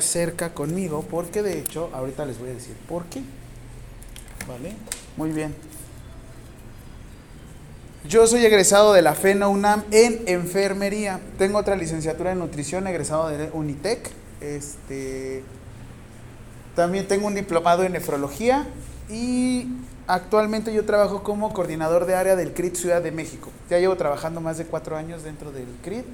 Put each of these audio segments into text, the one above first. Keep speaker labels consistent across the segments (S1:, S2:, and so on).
S1: cerca conmigo porque de hecho ahorita les voy a decir por qué. ¿Vale? Muy bien. Yo soy egresado de la FENA UNAM en enfermería. Tengo otra licenciatura en nutrición, egresado de Unitec. Este, también tengo un diplomado en nefrología y actualmente yo trabajo como coordinador de área del CRIT Ciudad de México. Ya llevo trabajando más de cuatro años dentro del CRIT.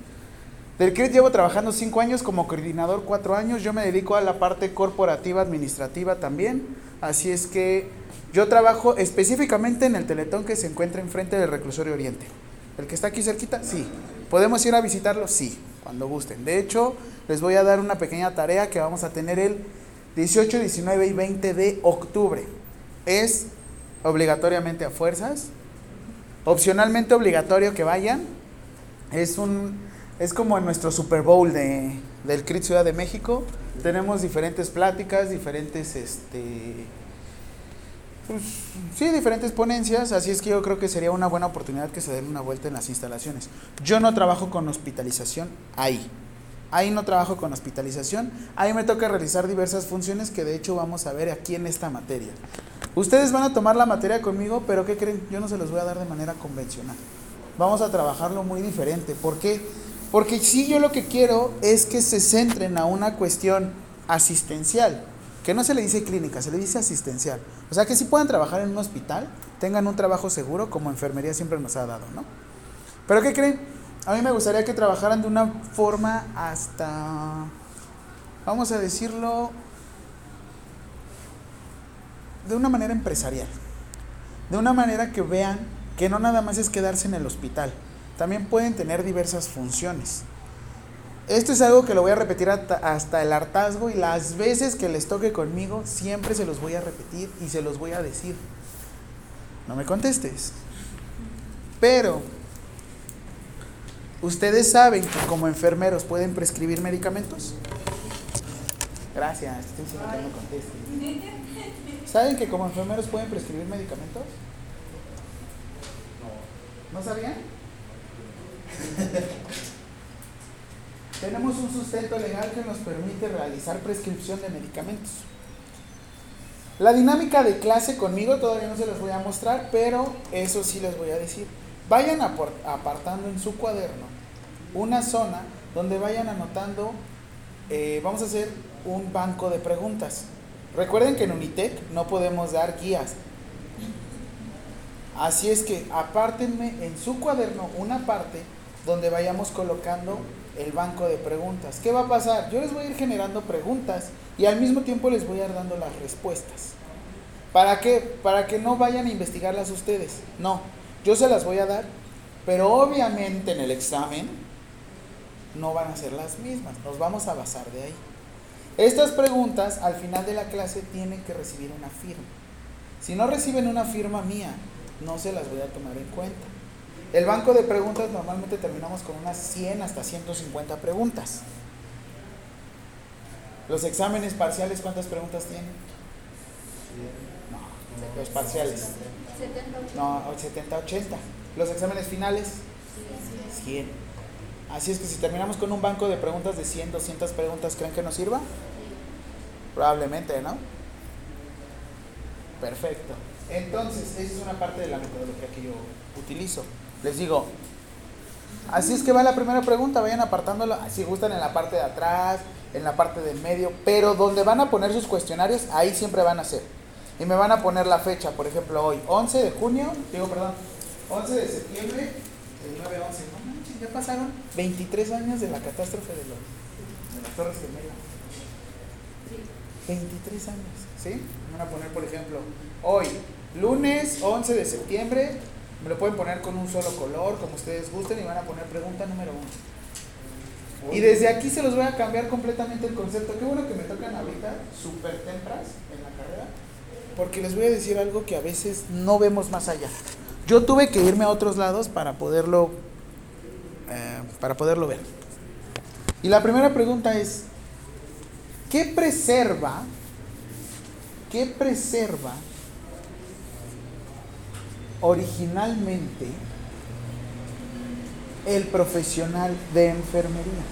S1: Del CRIT llevo trabajando cinco años como coordinador, cuatro años. Yo me dedico a la parte corporativa, administrativa también. Así es que yo trabajo específicamente en el teletón que se encuentra enfrente del reclusorio Oriente. ¿El que está aquí cerquita? Sí. ¿Podemos ir a visitarlo? Sí, cuando gusten. De hecho, les voy a dar una pequeña tarea que vamos a tener el 18, 19 y 20 de octubre. Es obligatoriamente a fuerzas. Opcionalmente obligatorio que vayan. Es un es como en nuestro Super Bowl de, del CRIT Ciudad de México. Tenemos diferentes pláticas, diferentes este pues, sí, diferentes ponencias, así es que yo creo que sería una buena oportunidad que se den una vuelta en las instalaciones. Yo no trabajo con hospitalización ahí. Ahí no trabajo con hospitalización. Ahí me toca realizar diversas funciones que de hecho vamos a ver aquí en esta materia. Ustedes van a tomar la materia conmigo, pero ¿qué creen? Yo no se los voy a dar de manera convencional. Vamos a trabajarlo muy diferente. ¿Por qué? Porque si yo lo que quiero es que se centren a una cuestión asistencial que no se le dice clínica, se le dice asistencial. O sea, que si puedan trabajar en un hospital, tengan un trabajo seguro como enfermería siempre nos ha dado, ¿no? Pero ¿qué creen? A mí me gustaría que trabajaran de una forma hasta, vamos a decirlo, de una manera empresarial. De una manera que vean que no nada más es quedarse en el hospital, también pueden tener diversas funciones. Esto es algo que lo voy a repetir hasta, el hartazgo y las veces que les toque conmigo, siempre se los voy a repetir y se los voy a decir. No me contestes. Pero, ¿ustedes saben que como enfermeros pueden prescribir medicamentos? Gracias, estoy diciendo que no. ¿Saben que como enfermeros pueden prescribir medicamentos? No. ¿No sabían? tenemos un sustento legal que nos permite realizar prescripción de medicamentos. La dinámica de clase conmigo todavía no se los voy a mostrar, pero eso sí les voy a decir. Vayan apartando en su cuaderno una zona donde vayan anotando, eh, vamos a hacer un banco de preguntas. Recuerden que en Unitec no podemos dar guías. Así es que apártenme en su cuaderno una parte donde vayamos colocando el banco de preguntas. ¿Qué va a pasar? Yo les voy a ir generando preguntas y al mismo tiempo les voy a ir dando las respuestas. ¿Para qué? Para que no vayan a investigarlas ustedes. No, yo se las voy a dar, pero obviamente en el examen no van a ser las mismas. Nos vamos a basar de ahí. Estas preguntas al final de la clase tienen que recibir una firma. Si no reciben una firma mía, no se las voy a tomar en cuenta. El banco de preguntas normalmente terminamos con unas 100 hasta 150 preguntas. Los exámenes parciales, ¿cuántas preguntas tienen? No, los parciales. No, 70, 80. Los exámenes finales, 100. Así es que si terminamos con un banco de preguntas de 100, 200 preguntas, ¿creen que nos sirva? Probablemente, ¿no? Perfecto. Entonces, esa es una parte de la metodología que yo utilizo. Les digo, así es que va la primera pregunta, vayan apartándolo, si gustan en la parte de atrás, en la parte del medio, pero donde van a poner sus cuestionarios, ahí siempre van a ser. Y me van a poner la fecha, por ejemplo, hoy, 11 de junio, digo, perdón, 11 de septiembre, el 9-11, no manches, ya pasaron 23 años de la catástrofe de, los, de las Torres Gemelas. 23 años, ¿sí? Me van a poner, por ejemplo, hoy, lunes 11 de septiembre me lo pueden poner con un solo color, como ustedes gusten, y van a poner pregunta número uno. Y desde aquí se los voy a cambiar completamente el concepto. Qué bueno que me tocan ahorita súper tempras en la carrera, porque les voy a decir algo que a veces no vemos más allá. Yo tuve que irme a otros lados para poderlo, eh, para poderlo ver. Y la primera pregunta es, ¿qué preserva, qué preserva originalmente el profesional de enfermería.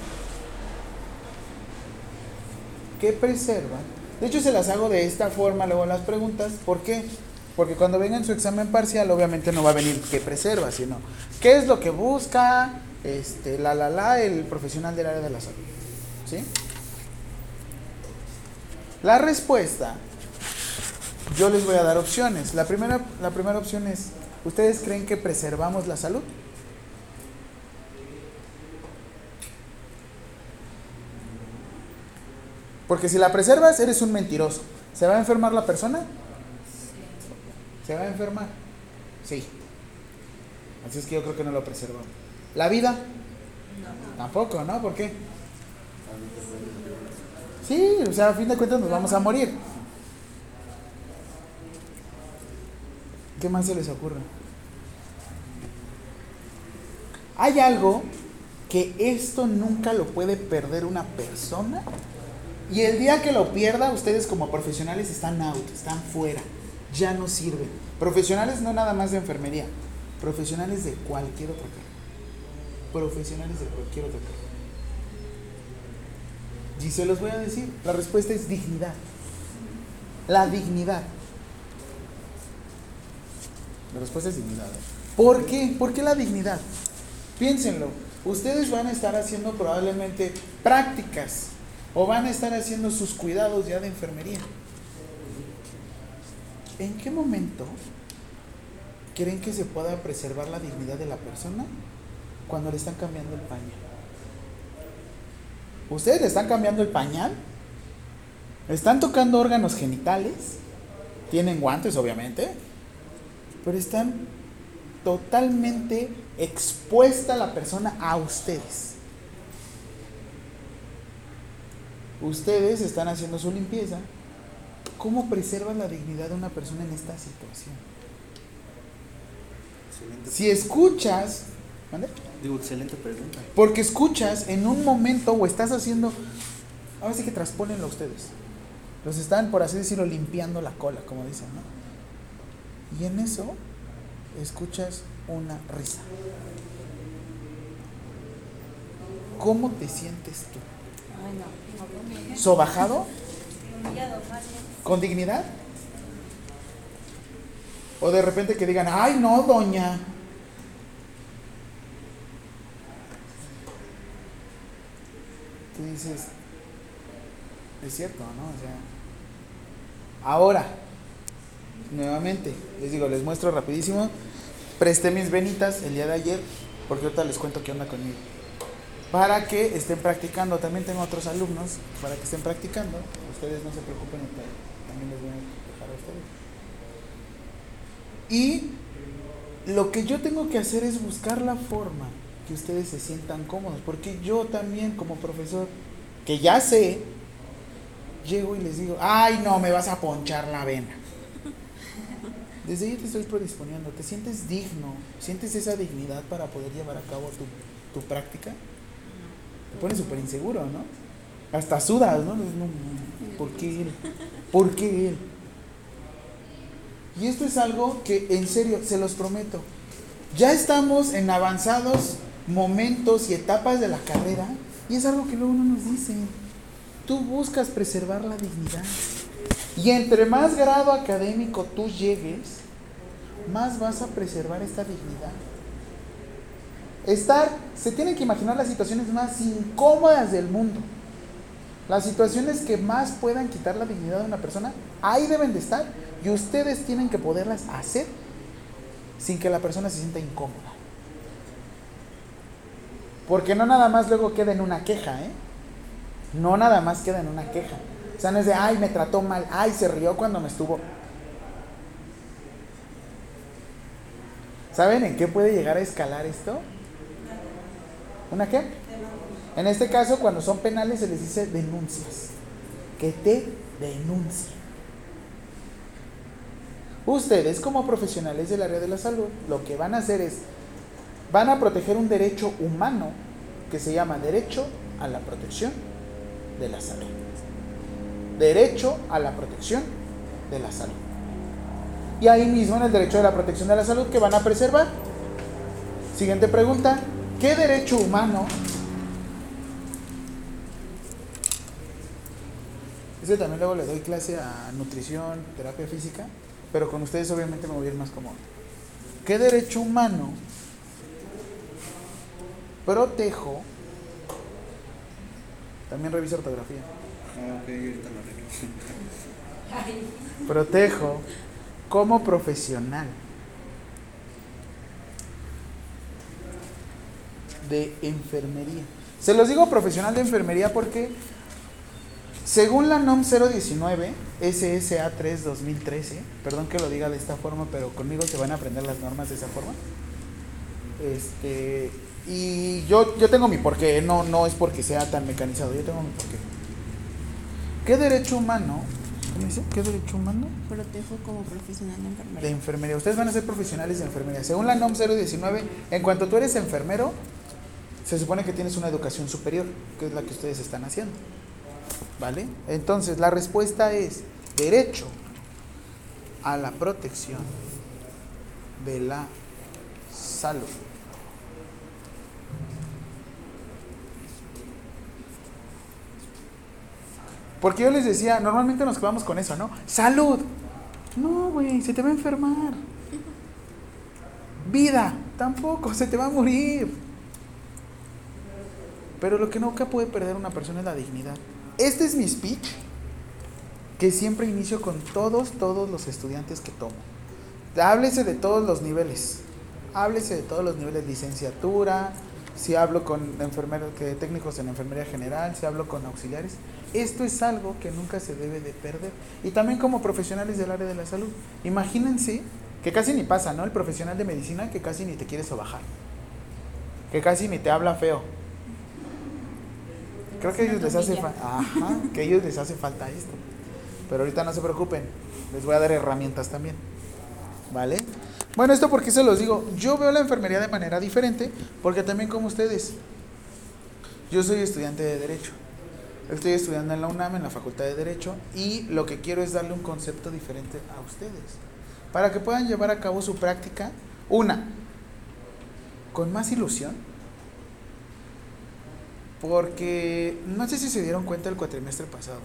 S1: ¿qué preserva? De hecho, se las hago de esta forma luego las preguntas. ¿Por qué? Porque cuando venga en su examen parcial, obviamente no va a venir qué preserva, sino qué es lo que busca este, la, la, la, el profesional del área de la salud. ¿Sí? La respuesta, yo les voy a dar opciones. La primera, la primera opción es, ¿ustedes creen que preservamos la salud? Porque si la preservas, eres un mentiroso. ¿Se va a enfermar la persona? ¿Se va a enfermar? Sí. Así es que yo creo que no lo preservamos. ¿La vida? No. Tampoco, ¿no? ¿Por qué? Sí, o sea, a fin de cuentas nos vamos a morir. ¿Qué más se les ocurre? Hay algo que esto nunca lo puede perder una persona y el día que lo pierda, ustedes como profesionales están out, están fuera, ya no sirven. Profesionales no nada más de enfermería, profesionales de cualquier otra carrera. Profesionales de cualquier otra carrera. Y se los voy a decir, la respuesta es dignidad. La dignidad. La respuesta es dignidad. ¿Por qué? ¿Por qué la dignidad? Piénsenlo. Ustedes van a estar haciendo probablemente prácticas o van a estar haciendo sus cuidados ya de enfermería. ¿En qué momento creen que se pueda preservar la dignidad de la persona cuando le están cambiando el pañal? ¿Ustedes le están cambiando el pañal? ¿Están tocando órganos genitales? Tienen guantes, obviamente, pero están totalmente expuesta la persona a ustedes. Ustedes están haciendo su limpieza. ¿Cómo preservan la dignidad de una persona en esta situación? Si escuchas,
S2: Digo, excelente pregunta.
S1: Porque escuchas en un momento o estás haciendo, ahora sí que transpónenlo ustedes. Los están, por así decirlo, limpiando la cola, como dicen, ¿no? Y en eso escuchas una risa. ¿Cómo te sientes tú? ¿Sobajado? ¿Con dignidad? O de repente que digan, ay no, doña. Tú dices, es cierto, ¿no? O sea, ahora, nuevamente, les digo, les muestro rapidísimo. Presté mis venitas el día de ayer, porque ahorita les cuento qué onda conmigo para que estén practicando. También tengo otros alumnos para que estén practicando. Ustedes no se preocupen, también les voy a dejar a ustedes. Y lo que yo tengo que hacer es buscar la forma que ustedes se sientan cómodos, porque yo también como profesor, que ya sé, llego y les digo, ay no, me vas a ponchar la vena. Desde ahí te estoy predisponiendo, te sientes digno, sientes esa dignidad para poder llevar a cabo tu, tu práctica te pone súper inseguro, ¿no? Hasta sudas, ¿no? ¿Por qué él? ¿Por qué él? Y esto es algo que, en serio, se los prometo. Ya estamos en avanzados momentos y etapas de la carrera y es algo que luego no nos dicen. Tú buscas preservar la dignidad. Y entre más grado académico tú llegues, más vas a preservar esta dignidad. Estar, se tienen que imaginar las situaciones más incómodas del mundo. Las situaciones que más puedan quitar la dignidad de una persona, ahí deben de estar y ustedes tienen que poderlas hacer sin que la persona se sienta incómoda. Porque no nada más luego queda en una queja, ¿eh? No nada más queda en una queja. O sea, no es de, ay, me trató mal, ay, se rió cuando me estuvo. ¿Saben en qué puede llegar a escalar esto? ¿Una qué? En este caso, cuando son penales, se les dice denuncias. Que te denuncien. Ustedes, como profesionales del área de la salud, lo que van a hacer es, van a proteger un derecho humano que se llama derecho a la protección de la salud. Derecho a la protección de la salud. Y ahí mismo en el derecho a la protección de la salud que van a preservar. Siguiente pregunta. ¿Qué derecho humano Ese también luego le doy clase a nutrición, terapia física, pero con ustedes obviamente me voy a ir más cómodo. ¿Qué derecho humano protejo? También reviso ortografía.
S2: Ah, ok, ahorita lo.
S1: Protejo como profesional de enfermería. Se los digo profesional de enfermería porque según la NOM 019 SSA 3 2013, perdón que lo diga de esta forma, pero conmigo se van a aprender las normas de esa forma. Este, y yo, yo tengo mi porqué, no, no es porque sea tan mecanizado, yo tengo mi porqué. ¿Qué derecho humano? ¿Cómo dice? ¿Qué derecho humano?
S3: Protejo como profesional de
S1: De
S3: enfermería.
S1: enfermería. Ustedes van a ser profesionales de enfermería. Según la NOM 019, en cuanto tú eres enfermero, se supone que tienes una educación superior, que es la que ustedes están haciendo. ¿Vale? Entonces, la respuesta es derecho a la protección de la salud. Porque yo les decía, normalmente nos quedamos con eso, ¿no? Salud. No, güey, se te va a enfermar. Vida, tampoco, se te va a morir. Pero lo que nunca puede perder una persona es la dignidad. Este es mi speech que siempre inicio con todos, todos los estudiantes que tomo. Háblese de todos los niveles. Háblese de todos los niveles, licenciatura, si hablo con enfermeros, que técnicos en enfermería general, si hablo con auxiliares. Esto es algo que nunca se debe de perder. Y también como profesionales del área de la salud. Imagínense que casi ni pasa, ¿no? El profesional de medicina que casi ni te quiere sobajar. Que casi ni te habla feo. Creo que a ellos les hace falta. Que a ellos les hace falta esto. Pero ahorita no se preocupen. Les voy a dar herramientas también. ¿Vale? Bueno, esto porque se los digo. Yo veo la enfermería de manera diferente, porque también como ustedes. Yo soy estudiante de Derecho. Estoy estudiando en la UNAM, en la Facultad de Derecho, y lo que quiero es darle un concepto diferente a ustedes. Para que puedan llevar a cabo su práctica, una, con más ilusión, porque no sé si se dieron cuenta el cuatrimestre pasado,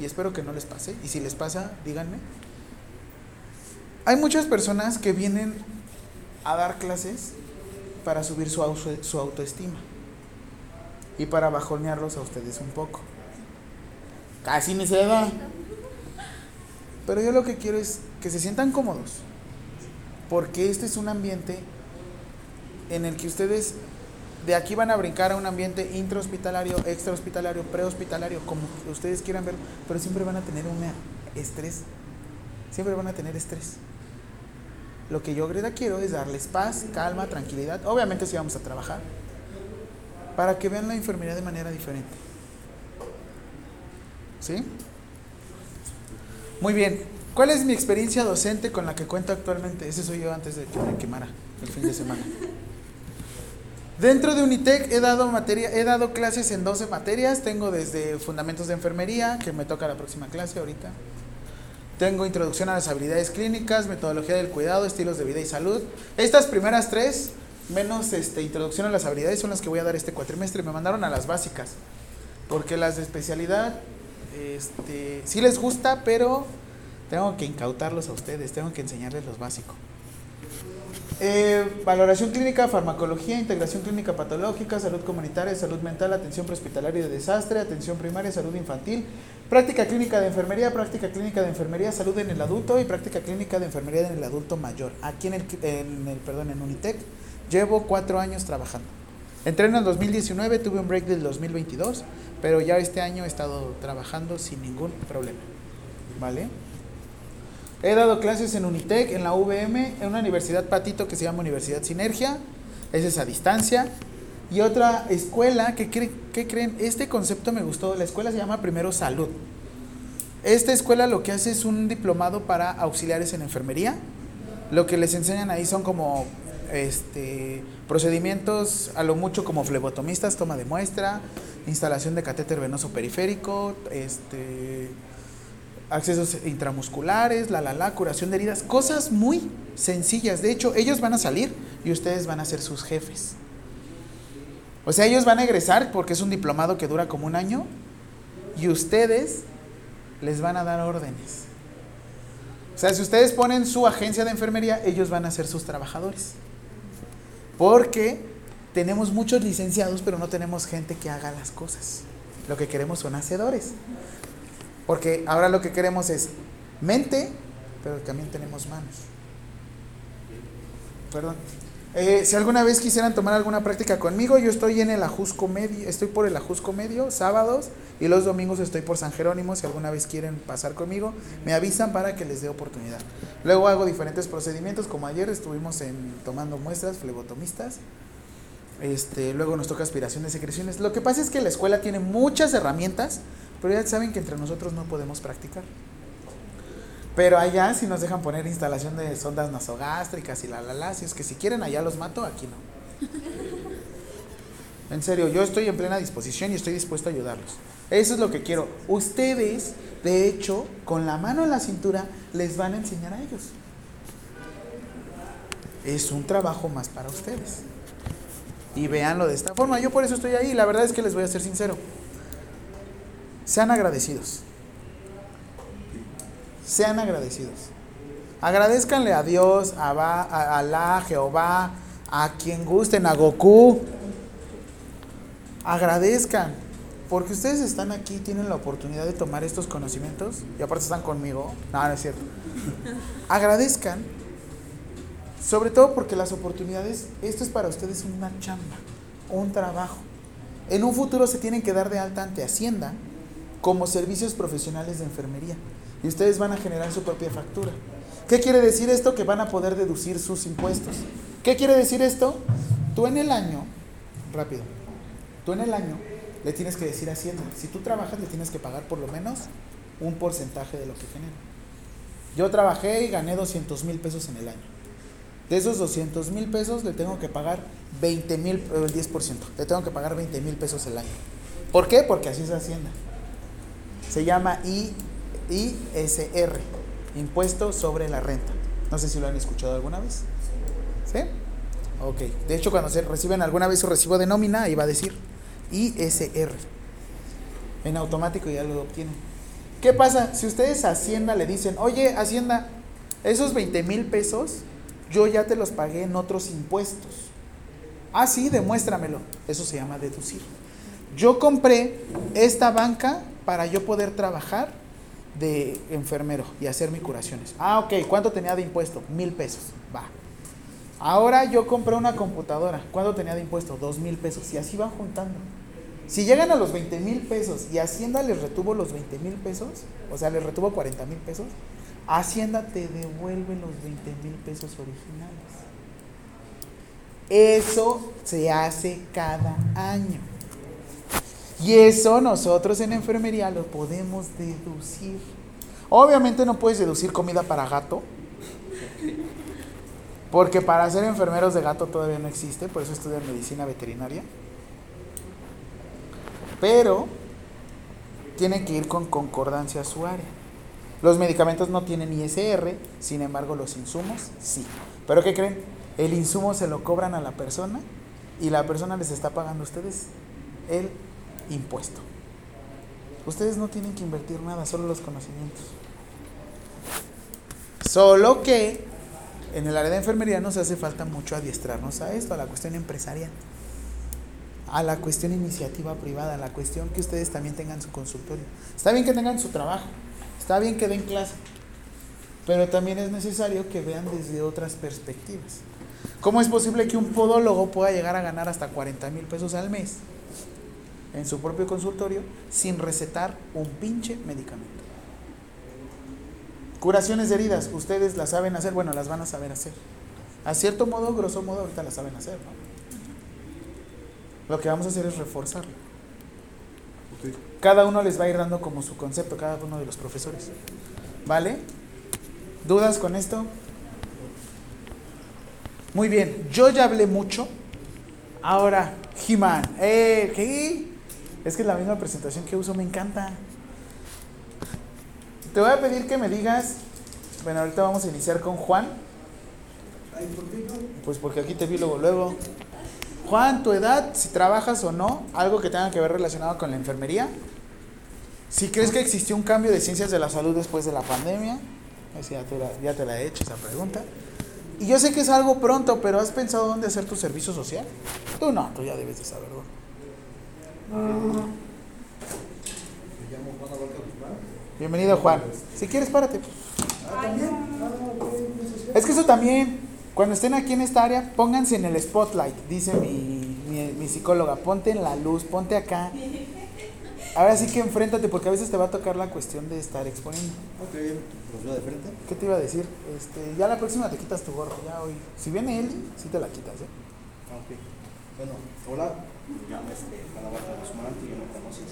S1: y espero que no les pase, y si les pasa, díganme. Hay muchas personas que vienen a dar clases para subir su, auto- su autoestima y para bajonearlos a ustedes un poco. Casi ni se da. Pero yo lo que quiero es que se sientan cómodos, porque este es un ambiente en el que ustedes de aquí van a brincar a un ambiente intrahospitalario, extrahospitalario, prehospitalario, como ustedes quieran verlo, pero siempre van a tener un estrés, siempre van a tener estrés. Lo que yo ahorita quiero es darles paz, calma, tranquilidad. Obviamente sí vamos a trabajar para que vean la enfermería de manera diferente. ¿Sí? Muy bien. ¿Cuál es mi experiencia docente con la que cuento actualmente? Ese soy yo antes de que me quemara el fin de semana. Dentro de Unitec he dado materia, he dado clases en 12 materias. Tengo desde fundamentos de enfermería, que me toca la próxima clase ahorita. Tengo introducción a las habilidades clínicas, metodología del cuidado, estilos de vida y salud. Estas primeras tres, menos este, introducción a las habilidades, son las que voy a dar este cuatrimestre. Me mandaron a las básicas, porque las de especialidad, este, sí les gusta, pero tengo que incautarlos a ustedes, tengo que enseñarles los básicos. Eh, valoración clínica, farmacología, integración clínica patológica, salud comunitaria, salud mental, atención prehospitalaria de desastre, atención primaria, salud infantil, práctica clínica de enfermería, práctica clínica de enfermería, salud en el adulto y práctica clínica de enfermería en el adulto mayor. Aquí en el, en el perdón, en Unitec llevo cuatro años trabajando. Entré en el 2019, tuve un break del 2022, pero ya este año he estado trabajando sin ningún problema. ¿Vale? He dado clases en Unitec, en la VM, en una universidad patito que se llama Universidad Sinergia, es a distancia. Y otra escuela, que ¿qué creen? Este concepto me gustó, la escuela se llama Primero Salud. Esta escuela lo que hace es un diplomado para auxiliares en enfermería. Lo que les enseñan ahí son como este, procedimientos a lo mucho como flebotomistas, toma de muestra, instalación de catéter venoso periférico, este, accesos intramusculares, la la la, curación de heridas, cosas muy sencillas. De hecho, ellos van a salir y ustedes van a ser sus jefes. O sea, ellos van a egresar porque es un diplomado que dura como un año y ustedes les van a dar órdenes. O sea, si ustedes ponen su agencia de enfermería, ellos van a ser sus trabajadores. Porque tenemos muchos licenciados, pero no tenemos gente que haga las cosas. Lo que queremos son hacedores. Porque ahora lo que queremos es mente, pero también tenemos manos. Perdón. Eh, si alguna vez quisieran tomar alguna práctica conmigo, yo estoy en el Ajusco Medio, estoy por el Ajusco Medio, sábados, y los domingos estoy por San Jerónimo. Si alguna vez quieren pasar conmigo, me avisan para que les dé oportunidad. Luego hago diferentes procedimientos, como ayer estuvimos en, tomando muestras flebotomistas. Este, luego nos toca aspiración de secreciones. Lo que pasa es que la escuela tiene muchas herramientas, pero ya saben que entre nosotros no podemos practicar. Pero allá si nos dejan poner instalación de sondas nasogástricas y la la la, si es que si quieren allá los mato, aquí no. En serio, yo estoy en plena disposición y estoy dispuesto a ayudarlos. Eso es lo que quiero. Ustedes, de hecho, con la mano en la cintura, les van a enseñar a ellos. Es un trabajo más para ustedes. Y véanlo de esta forma. Yo por eso estoy ahí. La verdad es que les voy a ser sincero. Sean agradecidos. Sean agradecidos. Agradezcanle a Dios, a, Ba- a Alá, Jehová, a quien gusten, a Goku. Agradezcan. Porque ustedes están aquí, tienen la oportunidad de tomar estos conocimientos y aparte están conmigo. No, no es cierto. Agradezcan. Sobre todo porque las oportunidades, esto es para ustedes una chamba, un trabajo. En un futuro se tienen que dar de alta ante Hacienda como servicios profesionales de enfermería. Y ustedes van a generar su propia factura. ¿Qué quiere decir esto? Que van a poder deducir sus impuestos. ¿Qué quiere decir esto? Tú en el año, rápido, tú en el año le tienes que decir a Hacienda, si tú trabajas le tienes que pagar por lo menos un porcentaje de lo que genera. Yo trabajé y gané 200 mil pesos en el año. De esos 200 mil pesos le tengo que pagar 20 mil, el 10%. Le tengo que pagar 20 mil pesos el año. ¿Por qué? Porque así es Hacienda. Se llama ISR, Impuesto sobre la Renta. No sé si lo han escuchado alguna vez. ¿Sí? Ok. De hecho, cuando se reciben alguna vez su recibo de nómina, ahí va a decir ISR. En automático ya lo obtienen. ¿Qué pasa? Si ustedes a Hacienda le dicen, oye, Hacienda, esos 20 mil pesos yo ya te los pagué en otros impuestos. Ah, sí, demuéstramelo. Eso se llama deducir. Yo compré esta banca para yo poder trabajar de enfermero y hacer mis curaciones. Ah, ok. ¿Cuánto tenía de impuesto? Mil pesos. Va. Ahora yo compré una computadora. ¿Cuánto tenía de impuesto? Dos mil pesos. Y así van juntando. Si llegan a los 20 mil pesos y Hacienda les retuvo los 20 mil pesos, o sea, les retuvo 40 mil pesos, Hacienda te devuelve los 20 mil pesos originales. Eso se hace cada año. Y eso nosotros en enfermería lo podemos deducir. Obviamente no puedes deducir comida para gato. Porque para ser enfermeros de gato todavía no existe, por eso estudian medicina veterinaria. Pero tiene que ir con concordancia a su área. Los medicamentos no tienen ISR, sin embargo los insumos sí. ¿Pero qué creen? El insumo se lo cobran a la persona y la persona les está pagando a ustedes el impuesto. Ustedes no tienen que invertir nada, solo los conocimientos. Solo que en el área de enfermería nos hace falta mucho adiestrarnos a esto, a la cuestión empresarial, a la cuestión iniciativa privada, a la cuestión que ustedes también tengan su consultorio. Está bien que tengan su trabajo, está bien que den clase, pero también es necesario que vean desde otras perspectivas. ¿Cómo es posible que un podólogo pueda llegar a ganar hasta 40 mil pesos al mes en su propio consultorio sin recetar un pinche medicamento? Curaciones de heridas, ustedes las saben hacer, bueno, las van a saber hacer. A cierto modo, grosso modo, ahorita las saben hacer, ¿no? Lo que vamos a hacer es reforzarlo. Cada uno les va a ir dando como su concepto, cada uno de los profesores. ¿Vale? ¿Dudas con esto? Muy bien, yo ya hablé mucho. Ahora, He-Man. Eh, ¿qué? Es que es la misma presentación que uso, me encanta. Te voy a pedir que me digas. Bueno, ahorita vamos a iniciar con Juan. Pues porque aquí te vi luego, luego. Juan, tu edad, si trabajas o no, algo que tenga que ver relacionado con la enfermería. Si crees que existió un cambio de ciencias de la salud después de la pandemia, ya, te la, ya te la he hecho esa pregunta. Y yo sé que es algo pronto, pero ¿has pensado dónde hacer tu servicio social? Tú no, tú ya debes de saberlo.
S2: Me llamo Juan Abarca Guzmán.
S1: Bienvenido Juan. Si quieres, párate. Es que eso también, cuando estén aquí en esta área, pónganse en el spotlight, dice mi, mi, mi psicóloga, ponte en la luz, ponte acá. Ahora sí que enfréntate, porque a veces te va a tocar la cuestión de estar exponiendo.
S2: Ok, los veo de frente.
S1: ¿Qué te iba a decir? Este, ya la próxima te quitas tu gorro, ya hoy. Si viene Eli, sí te la quitas, ¿eh?
S2: Ah, Ok. Bueno, hola. Llamo este, Guzmán, tú ya me conoces.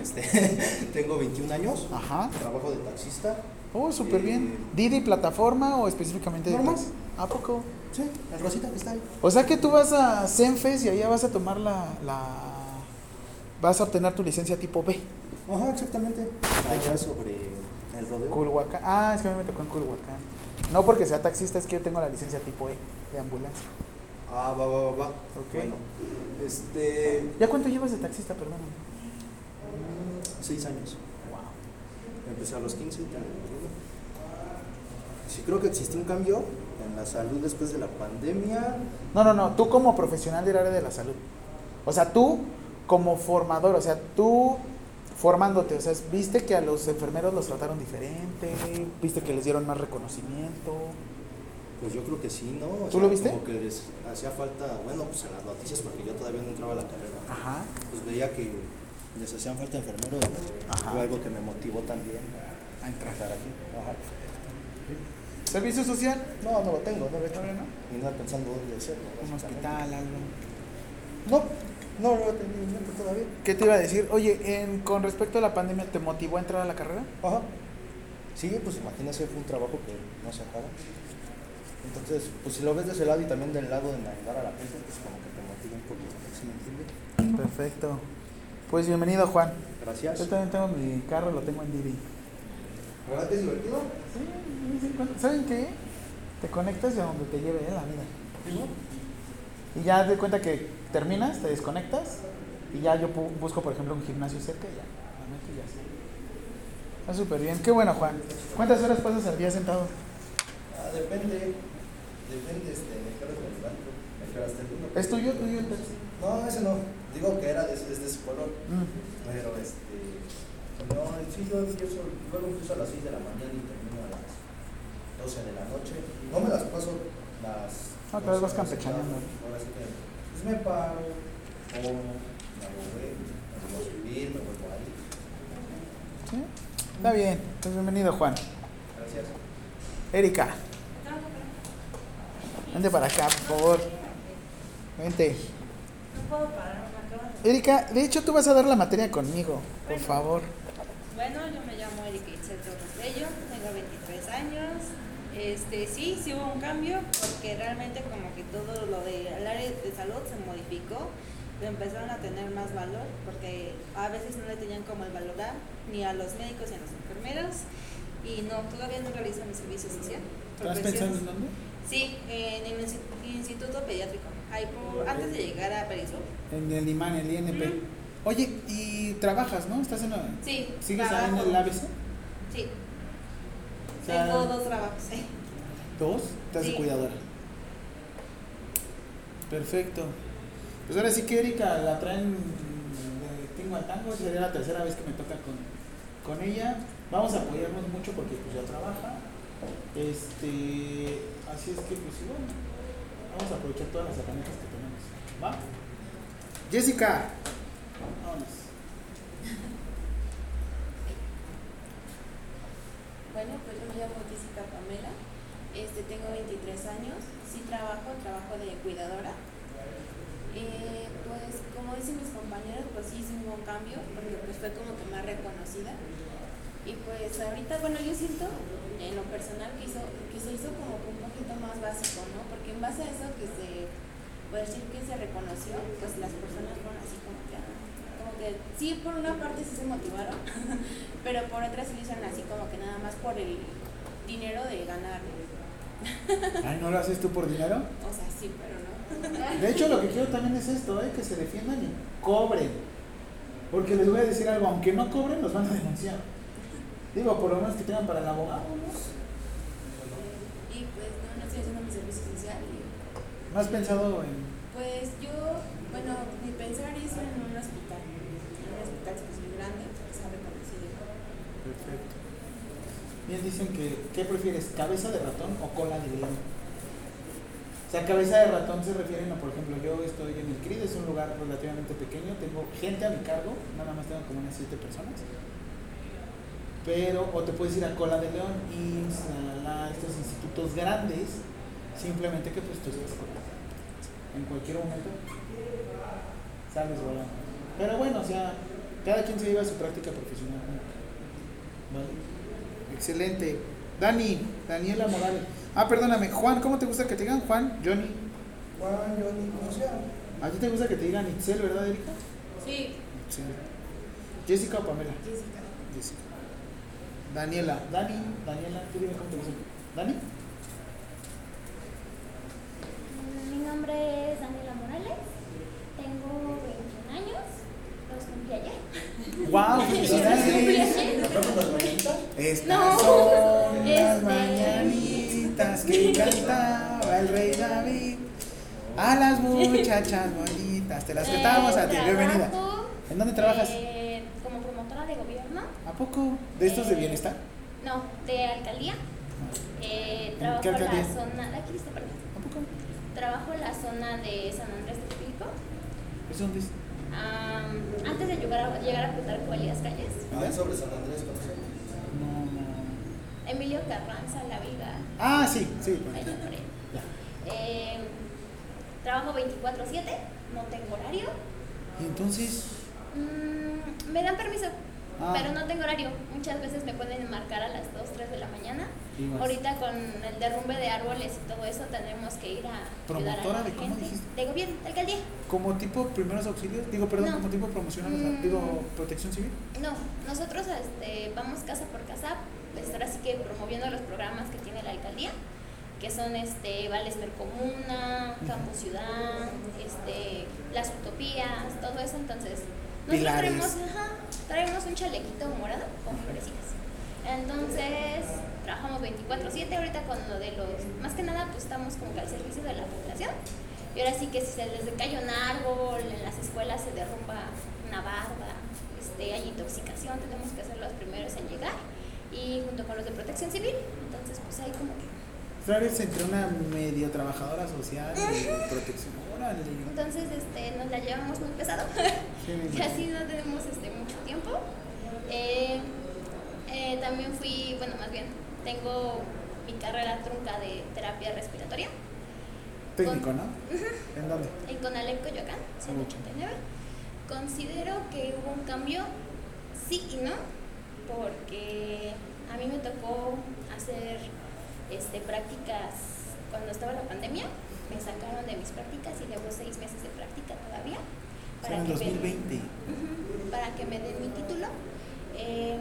S2: Este, tengo 21 años.
S1: Ajá.
S2: Trabajo de taxista.
S1: Oh, súper bien. ¿Didi plataforma o específicamente de taxi? ¿A poco?
S2: Sí, la rosita que está ahí.
S1: O sea que tú vas a Cenfes y allá vas a tomar la, la... Vas a obtener tu licencia tipo B.
S2: Ajá, exactamente. Allá sobre el rodeo.
S1: Culhuacán. Ah, es que a mí me tocó en Culhuacán. No porque sea taxista, es que yo tengo la licencia tipo E de ambulancia.
S2: Ah, va, va, va, va. Bueno, este.
S1: ¿Ya cuánto llevas de taxista, perdóname?
S2: Seis años.
S1: Wow.
S2: Empecé a los 15 y tal. Sí, creo que existió un cambio en la salud después de la pandemia.
S1: No, no, no, tú como profesional del área de la salud. O sea, tú como formador, o sea, tú formándote, o sea, viste que a los enfermeros los trataron diferente, viste que les dieron más reconocimiento.
S2: Pues yo creo que sí, ¿no? O
S1: ¿Tú lo viste?
S2: Como que les hacía falta, bueno, pues en las noticias, porque yo todavía no entraba a la carrera,
S1: Ajá.
S2: pues veía que les hacían falta enfermeros.
S1: Ajá.
S2: Fue algo que me motivó también
S1: A
S2: a
S1: entrar.
S2: aquí. Ajá.
S1: ¿Servicio social?
S2: No, no lo tengo, no lo he hecho. Ni nada pensando dónde hacerlo.
S1: Un hospital, algo.
S2: No, no lo he tenido en mente todavía.
S1: ¿Qué te iba a decir? Oye, en- con respecto a la pandemia, ¿te motivó a entrar a la carrera?
S2: Ajá. Sí, pues imagínese, fue un trabajo que no se acaba. Entonces, pues si lo ves de ese lado y también del lado de ayudar a la gente, pues como que te motiva un poquito, ¿sí me entiende?
S1: Perfecto. Pues bienvenido, Juan.
S2: Gracias.
S1: Yo también tengo mi carro, lo tengo en Didi.
S2: ¿Verdad que es divertido?
S1: Sí, de. ¿Saben qué? Te conectas y a donde te lleve eh, la vida. Y ya te cuenta que terminas, te desconectas y ya yo busco, por ejemplo, un gimnasio cerca y ya. La meto y ya está. Está súper bien. Qué bueno, Juan. ¿Cuántas horas pasas al día sentado?
S2: Ah, depende. Depende, este. Me quedas del
S1: ¿Es tuyo, tuyo el taxi?
S2: No, ese no. Digo que era de, es de ese color.
S1: Mm.
S2: Pero este. No, sí, yo empiezo. Luego empiezo a las 6 de la mañana y termino a las 12 de la noche. No me las paso las.
S1: Ah, te las vas campechaneando.
S2: Ahora sí que. Pues me paro, como, me hago güey, me vuelvo a subir, me vuelvo a ir.
S1: ¿Sí? Está bien. Pues bienvenido, Juan.
S2: Gracias.
S1: Erika. Vente para acá, por favor. Vente.
S4: No puedo parar, de...
S1: Erika, de hecho tú vas a dar la materia conmigo, por favor.
S4: Bueno, yo me llamo Erika Itzel Torres Bello, tengo 23 años. Este, sí, sí hubo un cambio porque realmente como que todo lo del área de salud se modificó, lo empezaron a tener más valor porque a veces no le tenían como el valorar ni a los médicos ni a los enfermeros y no, todavía no realizo mi servicio social. Profesiones-
S1: dónde?
S4: Sí, en el insti- Instituto Pediátrico, ahí por, antes de llegar a Perisur.
S1: En el IMAN, el INP. Oye, y trabajas, ¿no? ¿Estás en la...
S4: Sí,
S1: ¿Sigues ahí en el ABC?
S4: Sí,
S1: O sea,
S4: tengo dos trabajos, sí.
S1: ¿Dos? Estás de
S4: Sí.
S1: cuidadora. Perfecto. Pues ahora sí que Erika la traen de tingo al tango, sería la tercera vez que me toca con, con ella. Vamos a apoyarnos mucho porque pues ya trabaja. Este, así es que pues bueno, vamos a aprovechar todas las herramientas que tenemos. ¿Va? Jessica. Vámonos.
S3: Bueno, pues yo me llamo Jessica Pamela, este, tengo 23 años, sí trabajo, trabajo de cuidadora. Eh, pues como dicen mis compañeros, pues sí hice un buen cambio, porque pues fue como que más reconocida. Y pues ahorita, bueno, yo siento en lo personal que, hizo, que se hizo como poquito más básico, ¿no? Porque en base a eso que se, puede decir que se reconoció, pues las personas fueron así como que, como que sí, por una parte sí se motivaron, pero por otra sí lo hicieron así como que nada más por el dinero de ganar.
S1: Ay, ¿no lo haces tú por dinero?
S3: O sea, sí, pero no.
S1: De hecho, lo que quiero también es esto, ¿eh? que se defiendan y cobren. Porque les voy a decir algo, aunque no cobren, los van a denunciar. Digo, por lo menos que tengan para el abogado, ¿no?
S3: Y pues no, no estoy haciendo mi servicio social. Y,
S1: ¿No has pensado en
S3: pues yo, bueno, mi pensar es en un hospital. En un hospital pues, muy grande, que sea reconocido.
S1: Perfecto. Bien, dicen que, ¿qué prefieres? ¿Cabeza de ratón o cola de león? O sea, cabeza de ratón se refieren a, por ejemplo, yo estoy en el CRID, es un lugar relativamente pequeño, tengo gente a mi cargo, nada más tengo como unas siete personas. Pero, o te puedes ir a cola de león, y a estos institutos grandes, simplemente que pues tú estás. En cualquier momento sales volando. Pero bueno, o sea, cada quien se lleva su práctica profesional. ¿no? Vale. Excelente. Dani, Daniela Morales. Ah, perdóname, Juan, ¿cómo te gusta que te digan Juan? Johnny.
S2: Juan, Johnny, como sea.
S1: ¿A ti te gusta que te digan Itzel, verdad, Erika?
S3: Sí.
S1: Jessica o Pamela.
S3: Jessica.
S1: Jessica. Daniela. Dani, Daniela, tú dime cómo te gusta. ¿Dani?
S5: Mi nombre es Daniela Morales, tengo 21 años, los cumplí ayer.
S1: ¡Wow! ¡Felicidades! Estas
S5: No,
S1: son las
S5: este-
S1: mañanitas que cantaba el rey David. A las muchachas bonitas. Te las cantamos a ti. Bienvenida. ¿En dónde trabajas?
S5: eh, como promotora de gobierno.
S1: ¿A poco? ¿De estos de bienestar?
S5: No, de alcaldía. Eh, trabajo
S1: qué
S5: en la zona, aquí está perdón. Trabajo en la zona de San Andrés del Pico.
S1: ¿Es dónde es?
S5: Am, antes de llegar a, llegar a Plutarco Elías Calles,
S2: Ah, es sobre San Andrés, ¿conoces?
S1: No, no.
S5: Emilio Carranza, La Viga,
S1: Ah, sí, sí.
S5: ahí por ahí.
S1: Ya.
S5: Eh, trabajo 24-7, no tengo horario.
S1: Y entonces,
S5: Mm, me dan permiso,
S1: Ah.
S5: pero no tengo horario. Muchas veces me pueden marcar a las 2, 3 de la mañana. Ahorita con el derrumbe de árboles y todo eso tenemos que ir a a
S1: ¿Promotora
S5: la
S1: de cómo
S5: gente.
S1: dijiste?
S5: De gobierno, alcaldía.
S1: como tipo primeros auxilios, digo, perdón,
S5: No.
S1: como tipo promocional,
S5: Mm.
S1: digo, protección civil.
S5: No, nosotros este, vamos casa por casa, pues ahora sí que promoviendo los programas que tiene la alcaldía, que son este Vales Mercomuna, Campo Ciudad, este, las utopías, todo eso. Entonces,
S1: Pilares.
S5: traemos, ajá, traemos un chalequito morado con florecitas. Entonces, trabajamos 24/7 ahorita con lo de los, más que nada, pues estamos como que al servicio de la población. Y ahora sí que si se les decae un árbol, en las escuelas se derrumba una barda, este, hay intoxicación, tenemos que ser los primeros en llegar. Y junto con los de protección civil, entonces pues ahí como que...
S1: Flores entre una medio trabajadora social y protección. Órale.
S5: Entonces este, nos la llevamos muy pesado.
S1: Sí,
S5: así no tenemos este, mucho tiempo. Eh, eh, también fui, bueno, más bien, tengo mi carrera trunca de terapia respiratoria
S1: Técnico, ¿no? ¿En dónde?
S5: en Conalep, Coyoacán, 189. Considero que hubo un cambio, sí y no, porque a mí me tocó hacer este, prácticas cuando estaba la pandemia. Me sacaron de mis prácticas y debo seis meses de práctica todavía.
S1: El
S5: que me-
S1: 2020.
S5: Ujú, para que me den mi título. Eh,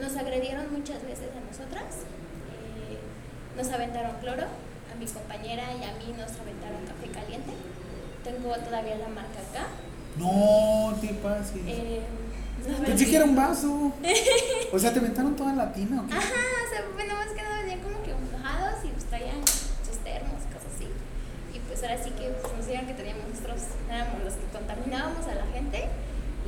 S5: nos agredieron muchas veces a nosotras. Eh, nos aventaron cloro, a mi compañera y a mí nos aventaron café caliente. Tengo todavía la marca acá.
S1: No te pases.
S5: Eh, nos
S1: Pensé que era un vaso. O sea, te inventaron toda la tina.
S5: Ajá, o sea, bueno, más que nada venían como que mojados y pues traían sus termos, cosas así. Y pues ahora sí que pues, nos dijeron que teníamos nosotros, éramos los que contaminábamos a la gente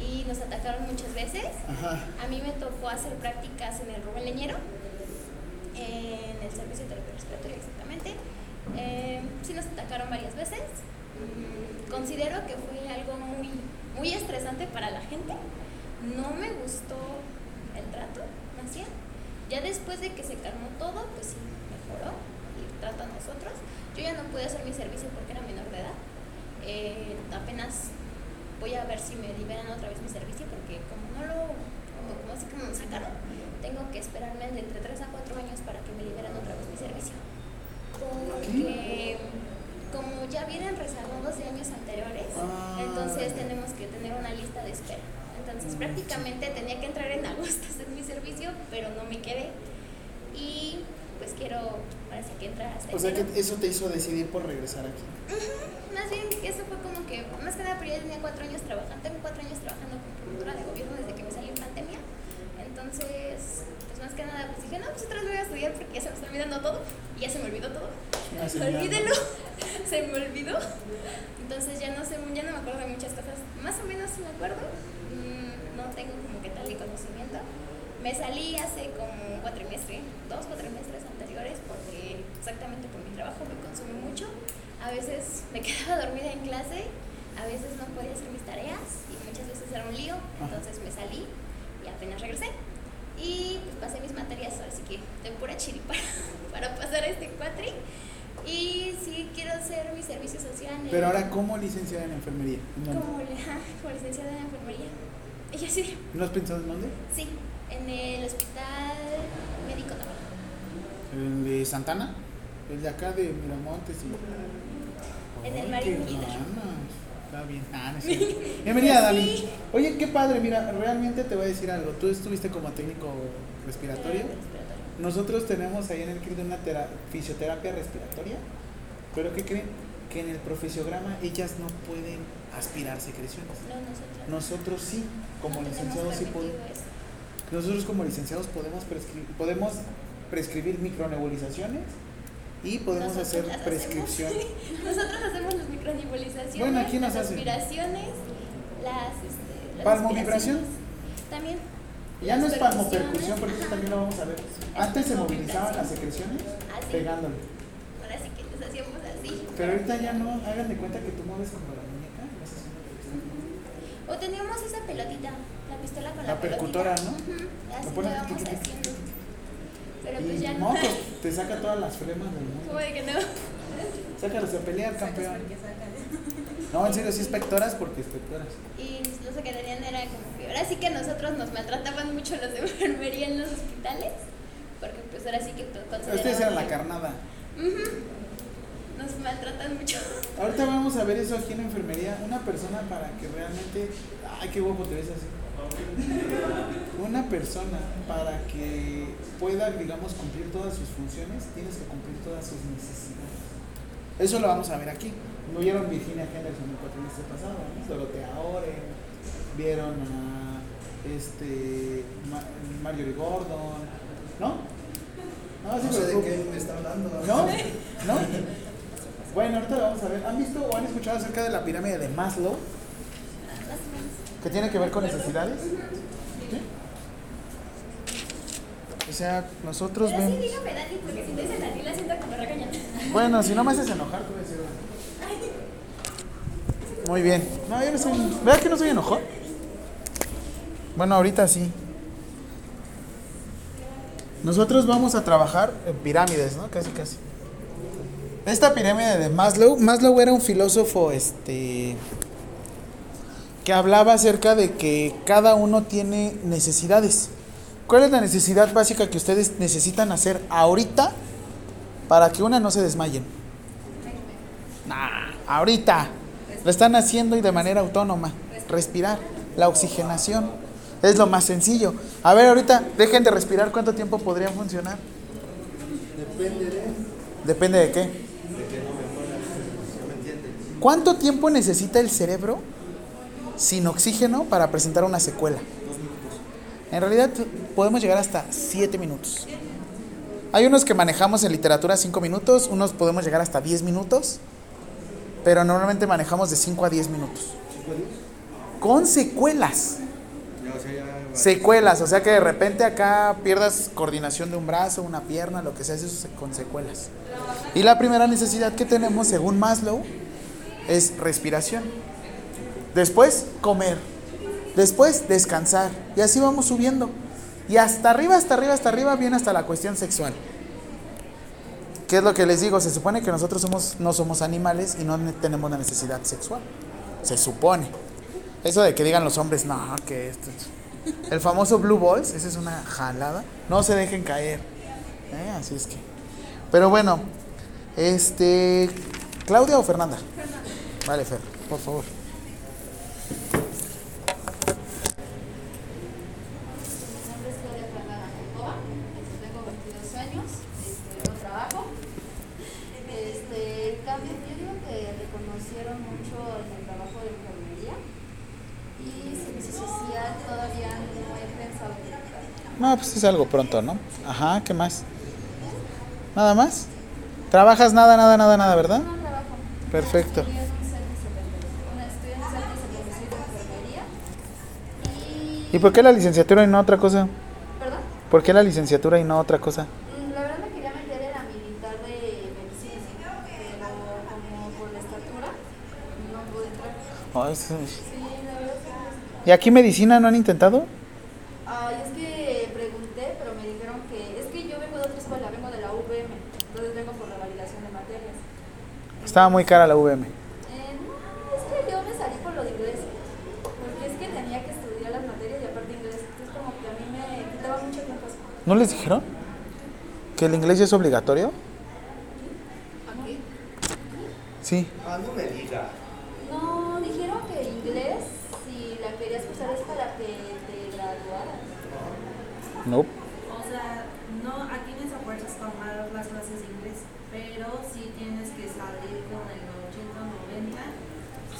S5: y nos atacaron muchas veces.
S1: Ajá.
S5: A mí me tocó hacer prácticas en el Rubén Leñero, en el servicio respiratoria exactamente. Eh, sí nos atacaron varias veces. Mm, Considero que fue algo muy, muy estresante para la gente. No me gustó el trato, más bien. Ya después de que se calmó todo, pues sí, mejoró y trato a nosotros. Yo ya no pude hacer mi servicio porque era menor de edad. Eh, apenas voy a ver si me liberan otra vez mi servicio porque como no lo, como, como así como sacaron, tengo que esperarme de entre 3 a 4 años para que me liberen otra vez mi servicio. Porque como ya vienen rezagados de años anteriores,
S1: Ah.
S5: entonces tenemos que tener una lista de espera. Entonces prácticamente tenía que entrar en agosto a hacer mi servicio, pero no me quedé. Y pues quiero, sí que entrar hasta
S1: O sea que eso te hizo decidir por regresar aquí.
S5: más bien eso fue como que, más que nada, pero ya tenía cuatro años trabajando, tengo cuatro años trabajando como promotora de gobierno desde que me salí en pandemia. Entonces, pues más que nada, pues dije, no, pues otra vez voy a estudiar porque ya se me está olvidando todo. Y ya se me olvidó todo.
S1: Ah, sí.
S5: Olvídelo. se me olvidó. Entonces ya no sé, ya no me acuerdo de muchas cosas. Más o menos sí me acuerdo. Mm, no tengo como que tal y conocimiento. Me salí hace como un cuatrimestre, dos cuatrimestres anteriores, porque exactamente por mi trabajo me consume mucho. A veces me quedaba dormida en clase, a veces no podía hacer mis tareas y muchas veces era un lío. Entonces me salí y apenas regresé. Y pues pasé mis materias, ahora sí que de pura chiripa para pasar a este cuatri. Y sí quiero hacer mi servicio social. en-
S1: Pero ahora, ¿cómo licenciada en enfermería?
S5: Como, como licenciada en enfermería. Y así,
S1: ¿No has pensado en dónde?
S5: sí, en el hospital médico naval.
S1: ¿El de Santana? El de acá de Miramontes y...
S5: En el Marín.
S1: Está bien. Ah, no. Bienvenida, Dani. Oye, qué padre, mira, realmente te voy a decir algo. Tú estuviste como técnico respiratorio. Nosotros tenemos ahí en el CRID una tera- fisioterapia respiratoria, pero ¿qué creen? Que en el profesiograma ellas no pueden aspirar secreciones.
S5: No, nosotros.
S1: Nosotros sí, como
S5: no
S1: licenciados sí podemos. Nosotros como licenciados podemos prescribir, podemos prescribir micronebulizaciones y podemos
S5: Nosotros
S1: hacer
S5: hacemos.
S1: prescripción.
S5: Nosotros hacemos las
S1: Bueno, ¿quién
S5: las aspiraciones, las, este, las. También.
S1: Ya no es palmopercusión, porque eso también lo vamos a ver. Antes se movilizaban las secreciones
S5: Ah,
S1: pegándole.
S5: Ahora sí que les hacíamos así.
S1: Pero ahorita ya no, hagan de cuenta que tú mueves como la muñeca.
S5: O teníamos esa pelotita, la pistola con la,
S1: La percutora,
S5: pelotita.
S1: ¿no?
S5: Así vamos
S1: tic, tic.
S5: haciendo. Pero
S1: Y
S5: pues ya
S1: no,
S5: no.
S1: pues te saca todas las flemas del mundo.
S5: ¿Cómo de que no?
S1: Sácalos a pelear, campeón. No, en serio, sí espectoras porque espectoras.
S5: Y lo que tenían era como que ahora sí que nosotros nos maltrataban mucho los de enfermería en los hospitales. Porque pues ahora sí que to-
S1: Ustedes eran la
S5: consideraban
S1: carnada.
S5: Nos maltratan mucho.
S1: Ahorita vamos a ver eso aquí en enfermería. Una persona para que realmente. Ay, qué guapo te ves así. Una persona para que pueda, digamos, cumplir todas sus funciones, tienes que cumplir todas sus necesidades. Eso lo vamos a ver aquí. ¿No vieron Virginia Henderson el cuatrimestre pasado? ¿no? Dorotea Oren, vieron a este, Ma- Marjorie Gordon, ¿no? No, sí,
S2: No sé de qué me está hablando.
S1: ¿No? ¿No? Bueno, ahorita lo vamos a ver. ¿Han visto o han escuchado acerca de la pirámide de Maslow? Que tiene que ver con necesidades. ¿Sí? O sea, nosotros
S5: Pero sí,
S1: vemos.
S5: dígame Dani, porque si te dicen Dani la siento que me regañan.
S1: Bueno, si no me haces enojar, a decir. Muy bien. No, yo no soy. ¿Verdad que no soy enojón? Bueno, ahorita sí. Nosotros vamos a trabajar en pirámides, ¿no? Casi, casi. Esta pirámide de Maslow, Maslow era un filósofo, este, que hablaba acerca de que cada uno tiene necesidades. ¿Cuál es la necesidad básica que ustedes necesitan hacer ahorita para que una no se desmayen? Nah, ahorita. Lo están haciendo y de manera autónoma. Respirar. La oxigenación. Es lo más sencillo. A ver, ahorita, dejen de respirar. ¿Cuánto tiempo podrían funcionar?
S2: Depende de.
S1: Depende de qué. ¿Cuánto tiempo necesita el cerebro sin oxígeno para presentar una secuela? En realidad podemos llegar hasta 7 minutos. Hay unos que manejamos en literatura 5 minutos, unos podemos llegar hasta 10 minutos, pero normalmente manejamos de 5 a 10 minutos. Con secuelas. Secuelas, o sea que de repente acá pierdas coordinación de un brazo, una pierna, lo que sea, eso es con secuelas. Y la primera necesidad que tenemos, según Maslow, es respiración. Después, comer. Después, descansar. Y así vamos subiendo. Y hasta arriba, hasta arriba, hasta arriba viene hasta la cuestión sexual. ¿Qué es lo que les digo? Se supone que nosotros somos, no somos animales y no ne- tenemos la necesidad sexual. Se supone. Eso de que digan los hombres, no, que esto. El famoso Blue Balls, esa es una jalada. No se dejen caer. ¿eh? Así es que. Pero bueno, este. ¿Claudia o Fernanda? Vale, Fer, por favor.
S6: Mi nombre es Claudia Fernanda Jacoba, este, tengo 22 años, este, no trabajo. Este, el cambio, yo digo que reconocieron
S1: No, pues es algo pronto, ¿no? Ajá, ¿qué más? ¿Nada más? ¿Trabajas nada, nada, nada, nada, verdad?
S6: No trabajo.
S1: Perfecto.
S6: Y...
S1: ¿Y por qué la licenciatura y no otra cosa?
S6: ¿Perdón?
S1: ¿Por qué la licenciatura y no otra cosa?
S6: Mm, La verdad me quería meter en la militar de medicina, pero como por la estatura no pude entrar.
S1: Ay, sí.
S6: Sí, la verdad.
S1: ¿Y aquí medicina no han intentado?
S6: Ay, es que pregunté, pero me dijeron que es que yo vengo de otra escuela, vengo de la UVM, entonces vengo por la validación de materias.
S1: Estaba muy cara la VM.
S6: Eh, no, es que yo me salí por lo de inglés, porque es que tenía que estudiar las materias y aparte inglés, entonces como que a mí me quitaba mucho tiempo.
S1: ¿No les dijeron? ¿Que el inglés ya es obligatorio?
S6: ¿Aquí?
S1: Sí.
S2: Ah, no me diga.
S6: No, dijeron que inglés, si la querías usar es para que te graduaras.
S1: No.
S4: O sea, no, aquí no es a fuerzas tomar las clases de inglés, pero sí tienes que salir con el 80 90. Sí,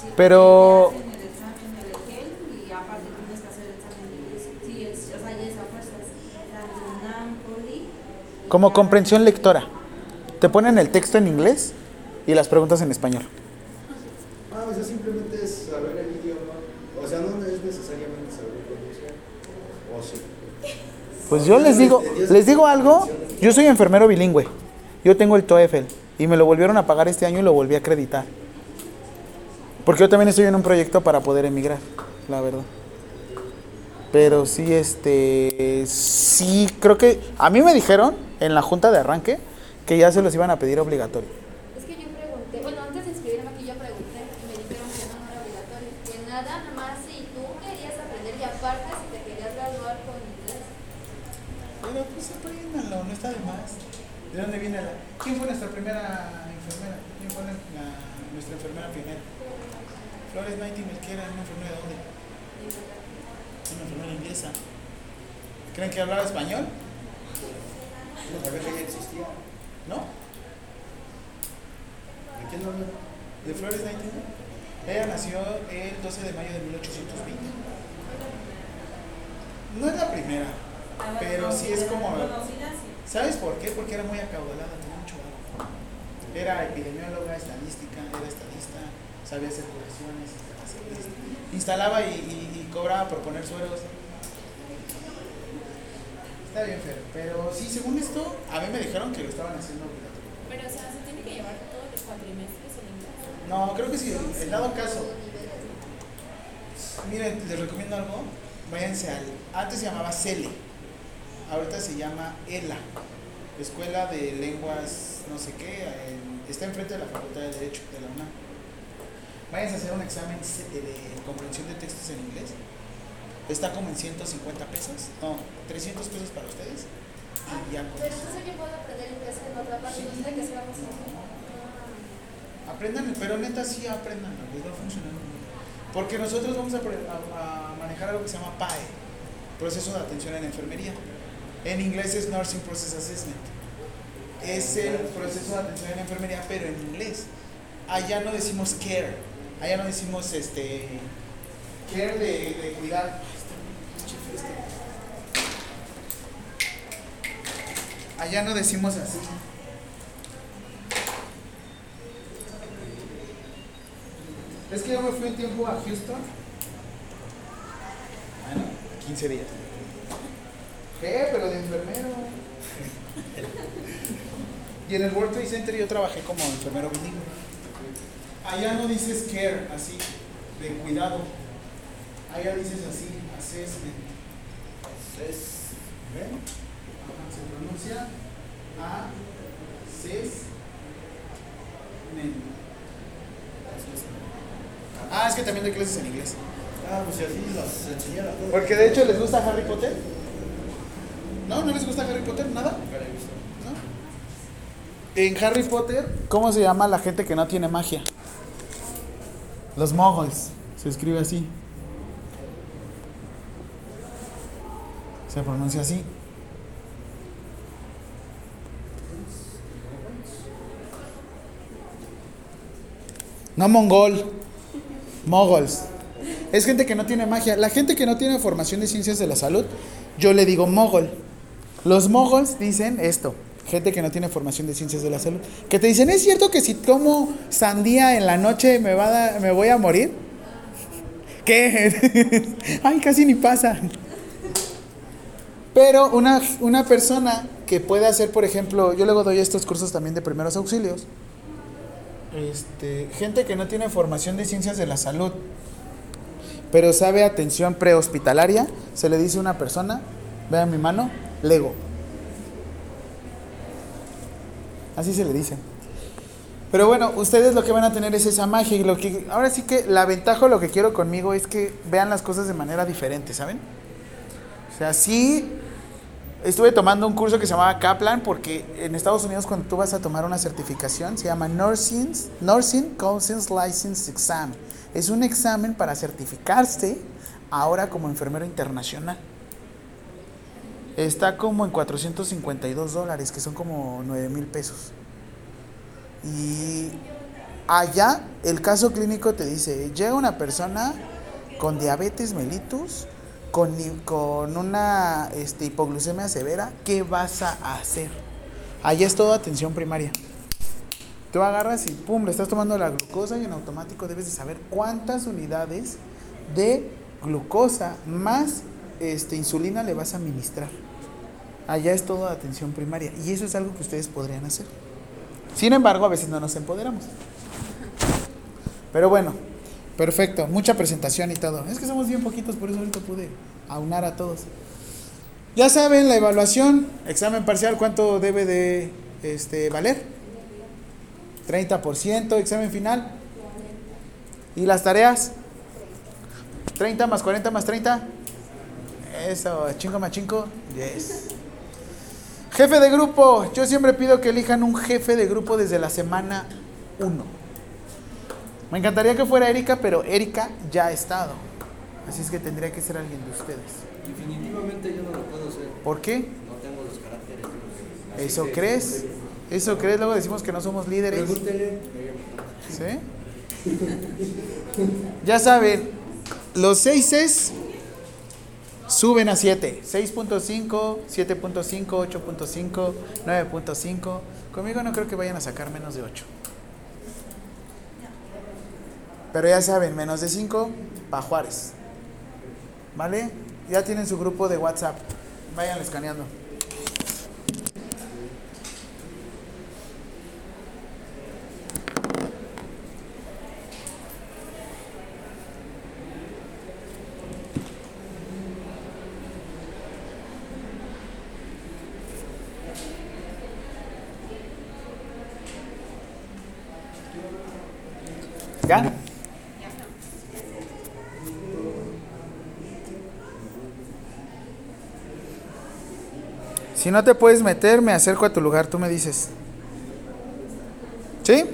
S1: Pero-
S4: te hacen el examen del EGEL y aparte tienes que hacer el examen de inglés. Sí, es, o sea, ya es a fuerzas. Tanto UNAM, Poli. Y
S1: Como comprensión lectora. Te ponen el texto en inglés y las preguntas en español.
S2: Ah, o sea, simplemente es saber el idioma. O sea, no es necesariamente saber pronunciar. O sí.
S1: Pues yo les digo, les digo algo, yo soy enfermero bilingüe. Yo tengo el TOEFL y me lo volvieron a pagar este año y lo volví a acreditar. Porque yo también estoy en un proyecto para poder emigrar, la verdad. Pero sí, este, sí, creo que a mí me dijeron en la junta de arranque que ya se los iban a pedir obligatorio.
S6: Es que yo pregunté, bueno, antes de inscribirme aquí yo pregunté y me dijeron que no, no era obligatorio, que nada más si tú querías aprender y aparte si te querías graduar con inglés.
S1: Pero pues apréndanlo, no está de más. ¿De dónde viene la? ¿Quién fue nuestra primera enfermera? ¿Quién fue la- la- nuestra enfermera pionera? Flores Nightingale, ¿qué era una enfermera de dónde? Una enfermera inglesa. ¿Creen que hablaba español?
S2: No sabía que ya existía.
S1: ¿No?
S2: ¿De quién habla?
S1: ¿De Flores Nightingale? Ella nació el 12 de mayo de 1820. No es la primera, pero sí es como... ¿Sabes por qué? Porque era muy acaudalada, tenía mucho valor. Era epidemióloga, estadística, era estadista, sabía hacer correcciones, hacer- instalaba y, y- y cobraba por poner sueros. Está bien, Fer, pero sí, según esto, a mí me dijeron que lo estaban haciendo obligatorio.
S3: Pero, o sea, se tiene que llevar todos los cuatrimestres en inglés.
S1: No, creo que sí, en dado caso. Miren, les recomiendo algo. Váyanse al. Antes se llamaba CELE. Ahorita se llama ELA. Escuela de Lenguas, no sé qué. en- está enfrente de la Facultad de Derecho de la UNAM. Váyanse a hacer un examen de, comprensión de textos en inglés. Está como en 150 pesos. No, 300 pesos para ustedes. Y ya
S6: Pero entonces yo puedo aprender inglés en otra parte, no tiene que así.
S1: Aprendan, pero neta sí aprendan, les va a funcionar muy bien. Porque nosotros vamos a- a manejar algo que se llama PAE, proceso de atención en enfermería. En inglés es Nursing Process Assessment. Es el proceso de atención en enfermería, pero en inglés. Allá no decimos care, allá no decimos este care de, de cuidar. Allá no decimos así. Es que yo me fui un tiempo a Houston. Bueno, 15 días. ¿Qué? Pero de enfermero. y en el World Trade Center yo trabajé como enfermero bilingüe. Allá no dices care, así, de cuidado. Allá dices así, assessment. Assessment. Ajá, se pronuncia assessment. Ah, es que también doy clases en inglés.
S2: Ah, pues si así las todas.
S1: Porque de hecho les gusta Harry Potter. ¿No? ¿No les gusta Harry Potter? ¿Nada? En Harry Potter, ¿cómo se llama la gente que no tiene magia? Los moguls. Se escribe así. Se pronuncia así. No mongol. Moguls. Es gente que no tiene magia. La gente que no tiene formación de ciencias de la salud, yo le digo mogol. Los mogols dicen esto. Gente que no tiene formación de ciencias de la salud. Que te dicen, ¿es cierto que si como sandía en la noche me, va a me voy a morir? ¿Qué? Ay, casi ni pasa. Pero una, una persona que puede hacer, por ejemplo, yo luego doy estos cursos también de primeros auxilios. Este, gente que no tiene formación de ciencias de la salud, pero sabe atención prehospitalaria, se le dice a una persona, vean mi mano, lego. Así se le dice. Pero bueno, ustedes lo que van a tener es esa magia lo que ahora sí que la ventaja lo que quiero conmigo es que vean las cosas de manera diferente, ¿saben? O sea, sí estuve tomando un curso que se llamaba Kaplan porque en Estados Unidos cuando tú vas a tomar una certificación se llama Nursing, Nursing Conscience License Exam. Es un examen para certificarse ahora como enfermero internacional. Está como en 452 dólares, que son como 9 mil pesos. Y allá el caso clínico te dice, llega una persona con diabetes mellitus, con, con una este, hipoglucemia severa, ¿qué vas a hacer? Allá es todo atención primaria. Tú agarras y pum, le estás tomando la glucosa y en automático debes de saber cuántas unidades de glucosa más este, insulina le vas a administrar. Allá es todo atención primaria y eso es algo que ustedes podrían hacer. Sin embargo, a veces no nos empoderamos. Pero bueno, perfecto, mucha presentación y todo. Es que somos bien poquitos, por eso ahorita pude aunar a todos. Ya saben, la evaluación, examen parcial, ¿cuánto debe de este, valer? 30%, examen final. ¿Y las tareas? 30 más 40 más 30. Eso, chingo más chingo. Yes. Jefe de grupo. Yo siempre pido que elijan un jefe de grupo desde la semana 1. Me encantaría que fuera Erika, pero Erika ya ha estado. Así es que tendría que ser alguien de ustedes.
S2: Definitivamente yo no lo puedo hacer.
S1: ¿Por qué?
S2: No tengo los caracteres. Así
S1: ¿Eso
S2: que-
S1: crees? ¿Eso crees? Luego decimos que no somos líderes.
S2: Pregúntele.
S1: ¿Sí? Ya saben, los 6 suben a 7. 6.5, 7.5, 8.5, 9.5. Conmigo no creo que vayan a sacar menos de 8. Pero ya saben, menos de 5, para Juárez. ¿Vale? Ya tienen su grupo de WhatsApp. Vayan escaneando. ¿Ya? Si no te puedes meter, me acerco a tu lugar, tú me dices. ¿Sí?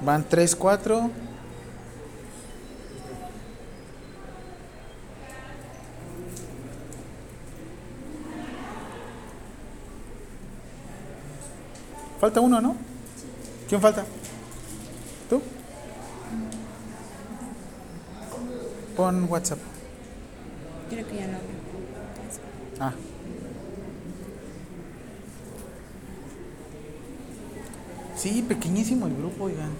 S1: Van tres, cuatro. Falta uno, ¿no? ¿Quién falta? Pon WhatsApp.
S4: Creo que ya no.
S1: Ah. Sí, pequeñísimo el grupo, oigan.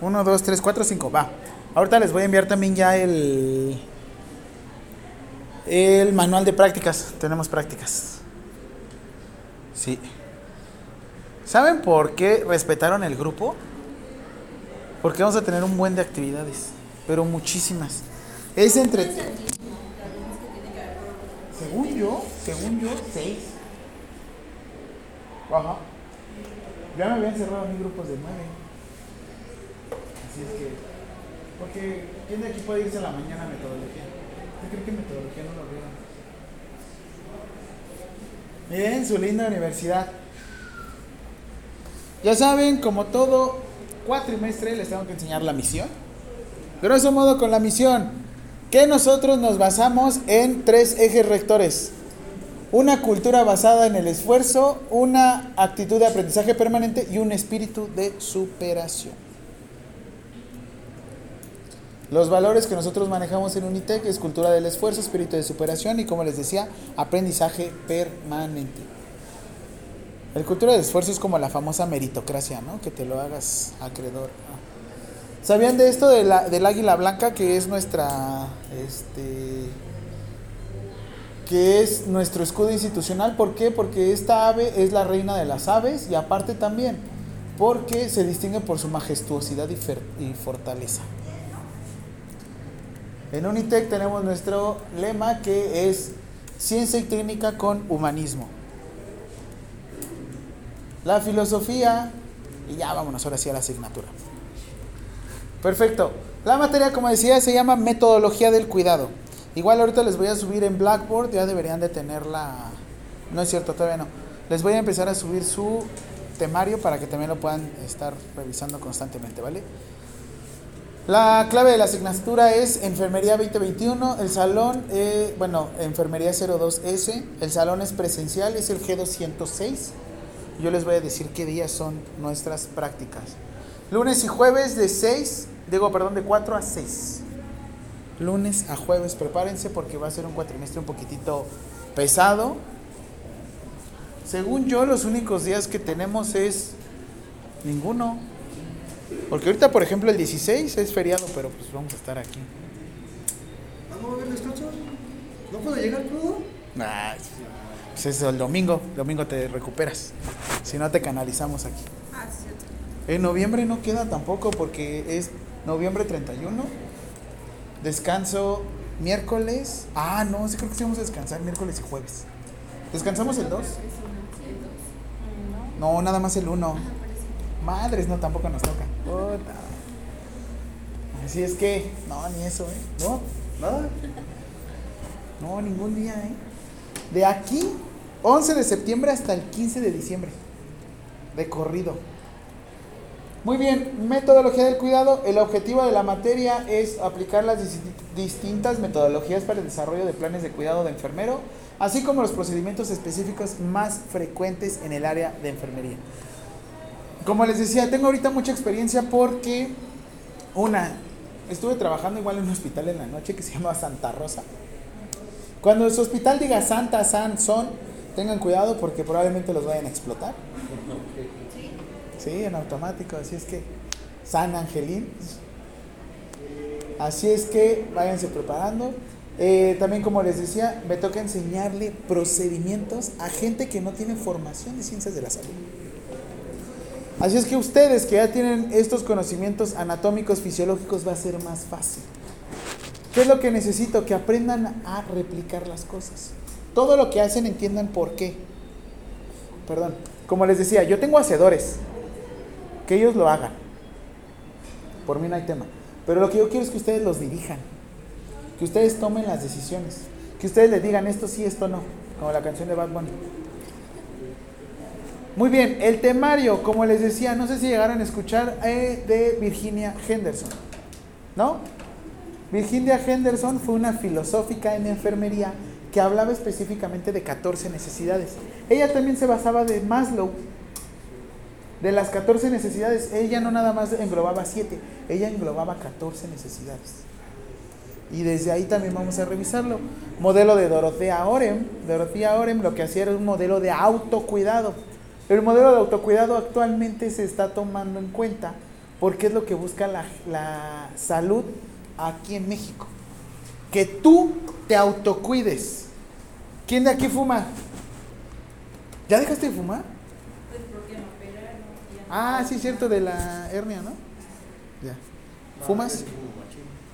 S1: Uno, dos, tres, cuatro, cinco. Va. Ahorita les voy a enviar también ya el. El manual de prácticas. Tenemos prácticas. Sí. ¿Saben por qué respetaron el grupo? Porque vamos a tener un buen de actividades. Pero muchísimas. Es entre. Según yo, según yo, seis. Ajá. Ya me habían cerrado mis grupos de nueve. Así es que. Porque, ¿quién de aquí puede irse a la mañana a metodología? Yo creo que metodología no lo veo. Miren su linda universidad. Ya saben, como todo cuatrimestre, les tengo que enseñar la misión. Grosso modo con la misión, que nosotros nos basamos en tres ejes rectores. una cultura basada en el esfuerzo, una actitud de aprendizaje permanente y un espíritu de superación. Los valores que nosotros manejamos en Unitec es cultura del esfuerzo, espíritu de superación y como les decía, aprendizaje permanente. El cultura del esfuerzo es como la famosa meritocracia, ¿no? Que te lo hagas acreedor. ¿Sabían de esto de la- del águila blanca que es nuestra, este, que es nuestro escudo institucional? ¿Por qué? Porque esta ave es la reina de las aves y aparte también porque se distingue por su majestuosidad y, fortaleza. En Unitec tenemos nuestro lema que es ciencia y técnica con humanismo. La filosofía, y ya vámonos ahora sí a la asignatura. Perfecto. La materia, como decía, se llama metodología del cuidado. Igual ahorita les voy a subir en Blackboard, ya deberían de tenerla. No es cierto, todavía no. Les voy a empezar a subir su temario para que también lo puedan estar revisando constantemente, ¿vale? La clave de la asignatura es Enfermería 2021, el salón, eh, bueno, Enfermería 02S, el salón es presencial, es el G206. Yo les voy a decir qué días son nuestras prácticas. Lunes y jueves de 6, digo, perdón, de 4 a 6. Lunes a jueves, prepárense porque va a ser un cuatrimestre un poquitito pesado. Según yo, los únicos días que tenemos es ninguno. Porque ahorita, por ejemplo, el 16 es feriado, pero pues vamos a estar aquí.
S2: Ah, a descanso. ¿No puedo llegar crudo?
S1: Ah, pues es el domingo, domingo te recuperas. Si no, te canalizamos aquí.
S4: Ah.
S1: En noviembre no queda tampoco porque es noviembre 31. Descanso miércoles. Ah, no, sí creo que sí vamos a descansar miércoles y jueves. ¿Descansamos el 2? No, nada más el 1. Madres, no, tampoco nos toca. Puta. Así es que, no, ni eso, ¿eh? No,
S2: Nada.
S1: no, ningún día, ¿eh? De aquí, 11 de septiembre hasta el 15 de diciembre. De corrido. Muy bien, metodología del cuidado. El objetivo de la materia es aplicar las dis- distintas metodologías para el desarrollo de planes de cuidado de enfermero, así como los procedimientos específicos más frecuentes en el área de enfermería. Como les decía, tengo ahorita mucha experiencia porque, una, estuve trabajando igual en un hospital en la noche que se llama Santa Rosa. Cuando su hospital diga Santa, San, Son, tengan cuidado porque probablemente los vayan a explotar. Sí, en automático, así es que San Angelín. Así es que váyanse preparando. Eh, también como les decía, me toca enseñarle procedimientos a gente que no tiene formación de ciencias de la salud. Así es que ustedes que ya tienen estos conocimientos anatómicos, fisiológicos, va a ser más fácil. ¿Qué es lo que necesito? Que aprendan a replicar las cosas. Todo lo que hacen entiendan por qué. Perdón. Como les decía, yo tengo hacedores. Que ellos lo hagan. Por mí no hay tema. Pero lo que yo quiero es que ustedes los dirijan. Que ustedes tomen las decisiones. Que ustedes les digan esto sí, esto no. Como la canción de Bad Bunny. Muy bien, el temario, como les decía, no sé si llegaron a escuchar eh, de Virginia Henderson. ¿No? Virginia Henderson fue una filosófica en enfermería que hablaba específicamente de 14 necesidades. Ella también se basaba de Maslow. De las 14 necesidades, ella no nada más englobaba 7, ella englobaba 14 necesidades. Y desde ahí también vamos a revisarlo. Modelo de Dorothea Orem. Dorothea Orem lo que hacía era un modelo de autocuidado. El modelo de autocuidado actualmente se está tomando en cuenta porque es lo que busca la, la salud aquí en México. Que tú te autocuides. ¿Quién de aquí fuma? ¿Ya dejaste de fumar?
S4: Pues porque me operaron.
S1: Ah, sí, cierto, de la hernia, ¿no? Ya. ¿Fumas?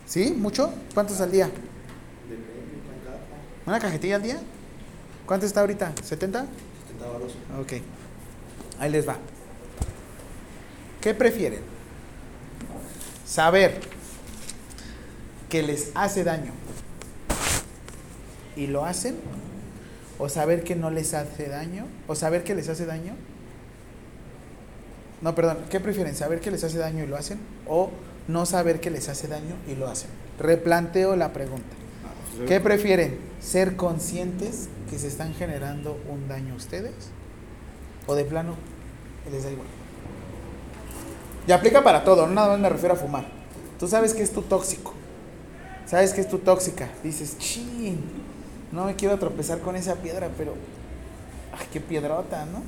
S1: ¿Sí? ¿Mucho? ¿Cuántos al día? ¿Una cajetilla al día? ¿Cuánto está ahorita? ¿70?
S2: 70 varos.
S1: Ok. Ahí les va. ¿Qué prefieren? Saber que les hace daño y lo hacen o saber que no les hace daño o saber que les hace daño. No, perdón, ¿qué prefieren? ¿Saber que les hace daño y lo hacen o no saber que les hace daño y lo hacen? Replanteo la pregunta. ¿Qué prefieren? ¿Ser conscientes que se están generando un daño a ustedes? ¿O de plano les da igual? Y aplica para todo, no nada más me refiero a fumar. Tú sabes que es tu tóxico. Sabes que es tu tóxica. Dices, chin, no me quiero tropezar con esa piedra, pero. Ay, qué piedrota, ¿no?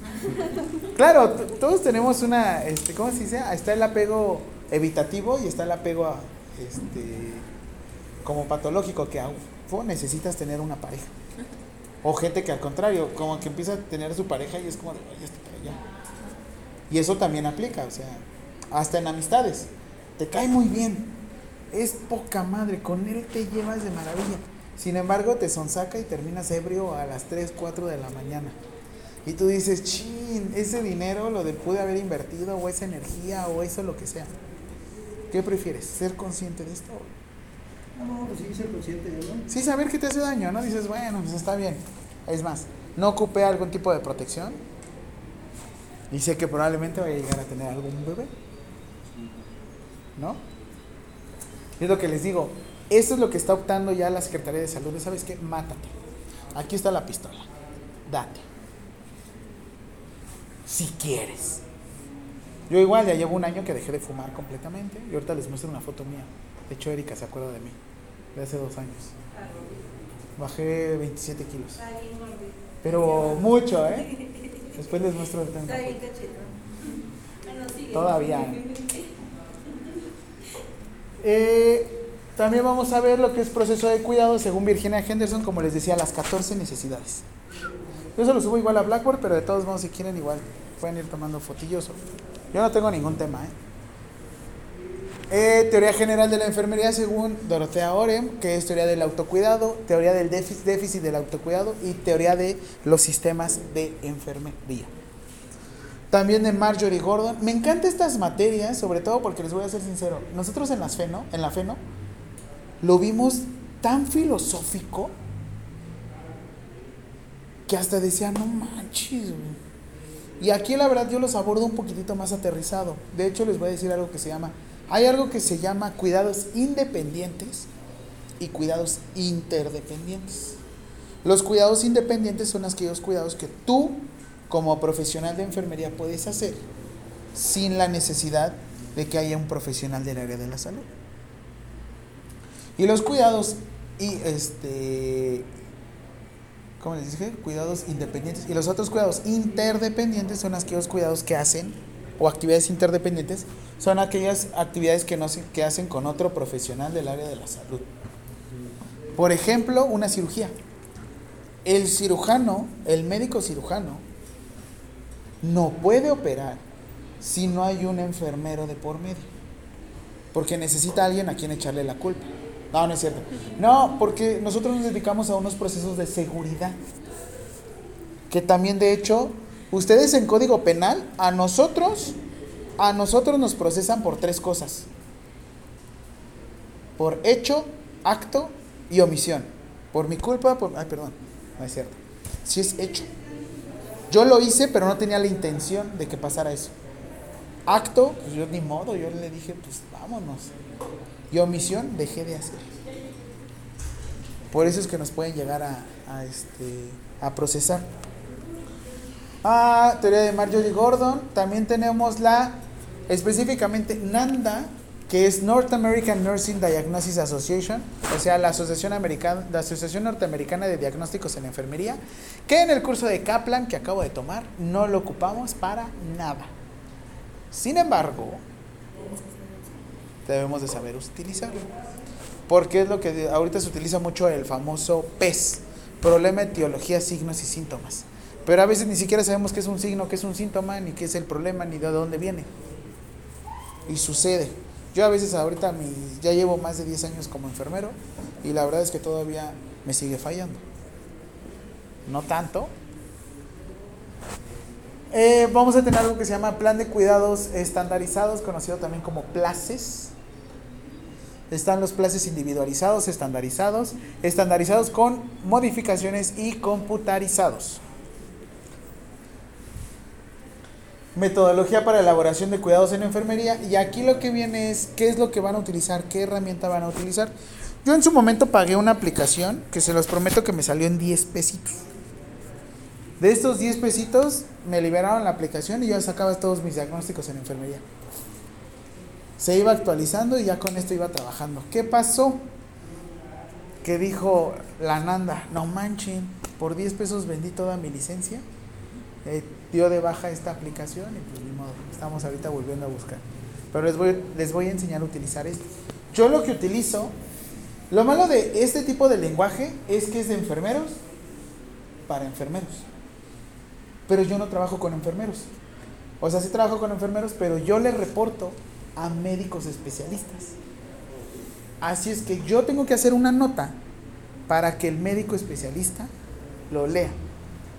S1: claro, todos tenemos una. Este, ¿Cómo se dice? Ah, Está el apego evitativo y está el apego a, este, como patológico, que necesitas tener una pareja. O gente que al contrario, como que empieza a tener su pareja y es como de, "Ay, para allá". Y eso también aplica, o sea, hasta en amistades. Te cae muy bien, es poca madre, con él te llevas de maravilla. Sin embargo, te sonsaca y terminas ebrio a las 3, 4 de la mañana. Y tú dices, chin, ese dinero lo de pude haber invertido, o esa energía, o eso lo que sea. ¿Qué prefieres? ¿Ser consciente de esto?
S2: No, pues sí, ser consciente, ¿no?
S1: Sí, saber que te hace daño, ¿no? Dices, bueno, pues está bien. Es más, no ocupé algún tipo de protección. Y sé que probablemente vaya a llegar a tener algún bebé. ¿No? Es lo que les digo. Esto es lo que está optando ya la Secretaría de Salud. ¿Sabes qué? Mátate. Aquí está la pistola. Date. Si quieres. Yo igual ya llevo un año que dejé de fumar completamente. Y ahorita les muestro una foto mía. De hecho, Erika se acuerda de mí. De hace dos años. Bajé 27 kilos. Pero mucho, ¿eh? Después les muestro ahorita una foto. Todavía. Eh, también vamos a ver lo que es proceso de cuidado según Virginia Henderson, como les decía, las 14 necesidades. Yo se lo subo igual a Blackboard, pero de todos modos, si quieren, igual pueden ir tomando fotillos. Yo no tengo ningún tema. ¿eh? Eh, teoría general de la enfermería según Dorothea Orem, que es teoría del autocuidado, teoría del déficit, déficit del autocuidado y teoría de los sistemas de enfermería. También de Marjorie Gordon. Me encantan estas materias, sobre todo porque les voy a ser sincero. Nosotros en las FENO, en la FENO, lo vimos tan filosófico que hasta decía, no manches, güey". Y aquí la verdad yo los abordo un poquitito más aterrizado. De hecho, les voy a decir algo que se llama, hay algo que se llama cuidados independientes y cuidados interdependientes. Los cuidados independientes son aquellos cuidados que tú, como profesional de enfermería, puedes hacer sin la necesidad de que haya un profesional del área de la salud. Y los cuidados y este ¿cómo les dije? Cuidados independientes. Y los otros cuidados interdependientes son aquellos cuidados que hacen, o actividades interdependientes, son aquellas actividades que, no se- que hacen con otro profesional del área de la salud. Por ejemplo, una cirugía. El cirujano, el médico cirujano, no puede operar si no hay un enfermero de por medio. Porque necesita alguien a quien echarle la culpa. No, no es cierto. No, porque nosotros nos dedicamos a unos procesos de seguridad. Que también, de hecho, ustedes en Código Penal, a nosotros, a nosotros nos procesan por tres cosas. Por hecho, acto y omisión. Por mi culpa, por... Ay, perdón. No es cierto. Sí es hecho. Yo lo hice, pero no tenía la intención de que pasara eso. Acto, pues yo ni modo, yo le dije, pues vámonos. Y omisión, dejé de hacer. Por eso es que nos pueden llegar a, a, este, a procesar. Ah, teoría de Marjorie Gordon. También tenemos la, específicamente NANDA, que es North American Nursing Diagnosis Association, o sea, la Asociación, Americana, la Asociación Norteamericana de Diagnósticos en Enfermería, que en el curso de Kaplan que acabo de tomar no lo ocupamos para nada. Sin embargo, debemos de saber utilizarlo. Porque es lo que ahorita se utiliza mucho el famoso PES, problema, etiología, signos y síntomas. Pero a veces ni siquiera sabemos qué es un signo, qué es un síntoma, ni qué es el problema, ni de dónde viene. Y sucede. Yo a veces ahorita mi- ya llevo más de 10 años como enfermero y la verdad es que todavía me sigue fallando. No tanto. Eh, vamos a tener algo que se llama plan de cuidados estandarizados, conocido también como places. Están los places individualizados, estandarizados, estandarizados con modificaciones y computarizados. Metodología para elaboración de cuidados en enfermería. Y aquí lo que viene es qué es lo que van a utilizar, qué herramienta van a utilizar. Yo en su momento pagué una aplicación que se los prometo que me salió en 10 pesitos. De estos 10 pesitos me liberaron la aplicación y yo sacaba todos mis diagnósticos en enfermería. Se iba actualizando y ya con esto iba trabajando. ¿Qué pasó? Que dijo la Nanda, no manchen, por 10 pesos vendí toda mi licencia. Eh, dio de baja esta aplicación y pues ni modo, estamos ahorita volviendo a buscar. Pero les voy, les voy a enseñar a utilizar esto. Yo lo que utilizo, lo malo de este tipo de lenguaje es que es de enfermeros para enfermeros. Pero yo no trabajo con enfermeros. O sea, sí trabajo con enfermeros, pero yo les reporto a médicos especialistas. Así es que yo tengo que hacer una nota para que el médico especialista lo lea.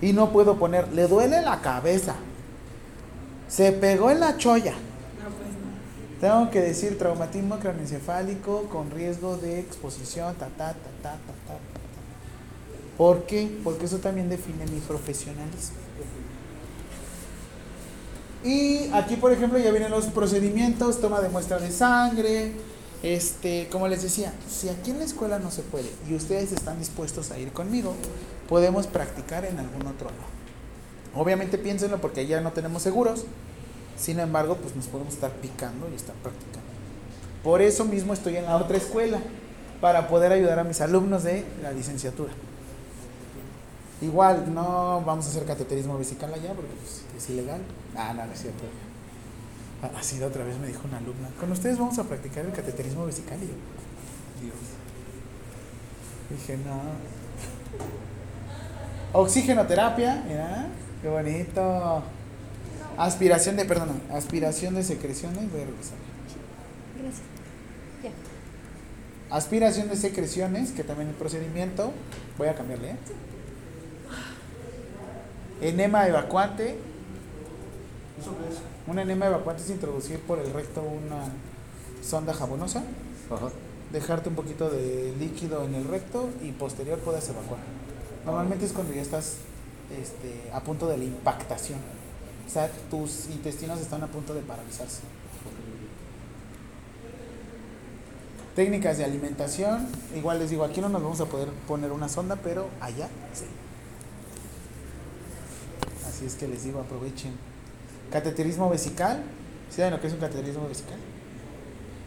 S1: Y no puedo poner, le duele la cabeza, se pegó en la cholla. Tengo que decir traumatismo craneoencefálico con riesgo de exposición, ta, ta, ta, ta, ta, ta. ¿Por qué? Porque eso también define mi profesionalismo. Y aquí, por ejemplo, ya vienen los procedimientos, toma de muestra de sangre, este, como les decía, si aquí en la escuela no se puede y ustedes están dispuestos a ir conmigo, podemos practicar en algún otro lado. Obviamente piénsenlo porque ya no tenemos seguros, sin embargo, pues nos podemos estar picando y estar practicando. Por eso mismo estoy en la otra escuela, para poder ayudar a mis alumnos de la licenciatura. Igual, no vamos a hacer cateterismo vesical allá porque pues, es ilegal. Ah, no, no es cierto. Ah, Así de otra vez me dijo una alumna. Con ustedes vamos a practicar el cateterismo vesical y yo, Dios. Dije, no. Oxigenoterapia, mira, qué bonito. Aspiración de, perdón, aspiración de secreciones, voy a revisar.
S6: Gracias. Ya.
S1: Aspiración de secreciones, que también el procedimiento, voy a cambiarle. ¿eh? Enema evacuante. Un enema evacuante es introducir por el recto una sonda jabonosa,
S2: Ajá.
S1: dejarte un poquito de líquido en el recto y posterior puedes evacuar. Normalmente es cuando ya estás este, a punto de la impactación. O sea, tus intestinos están a punto de paralizarse. Técnicas de alimentación, igual les digo, aquí no nos vamos a poder poner una sonda, pero allá sí. Así es que les digo, aprovechen. Cateterismo vesical, ¿sí saben lo que es un cateterismo vesical?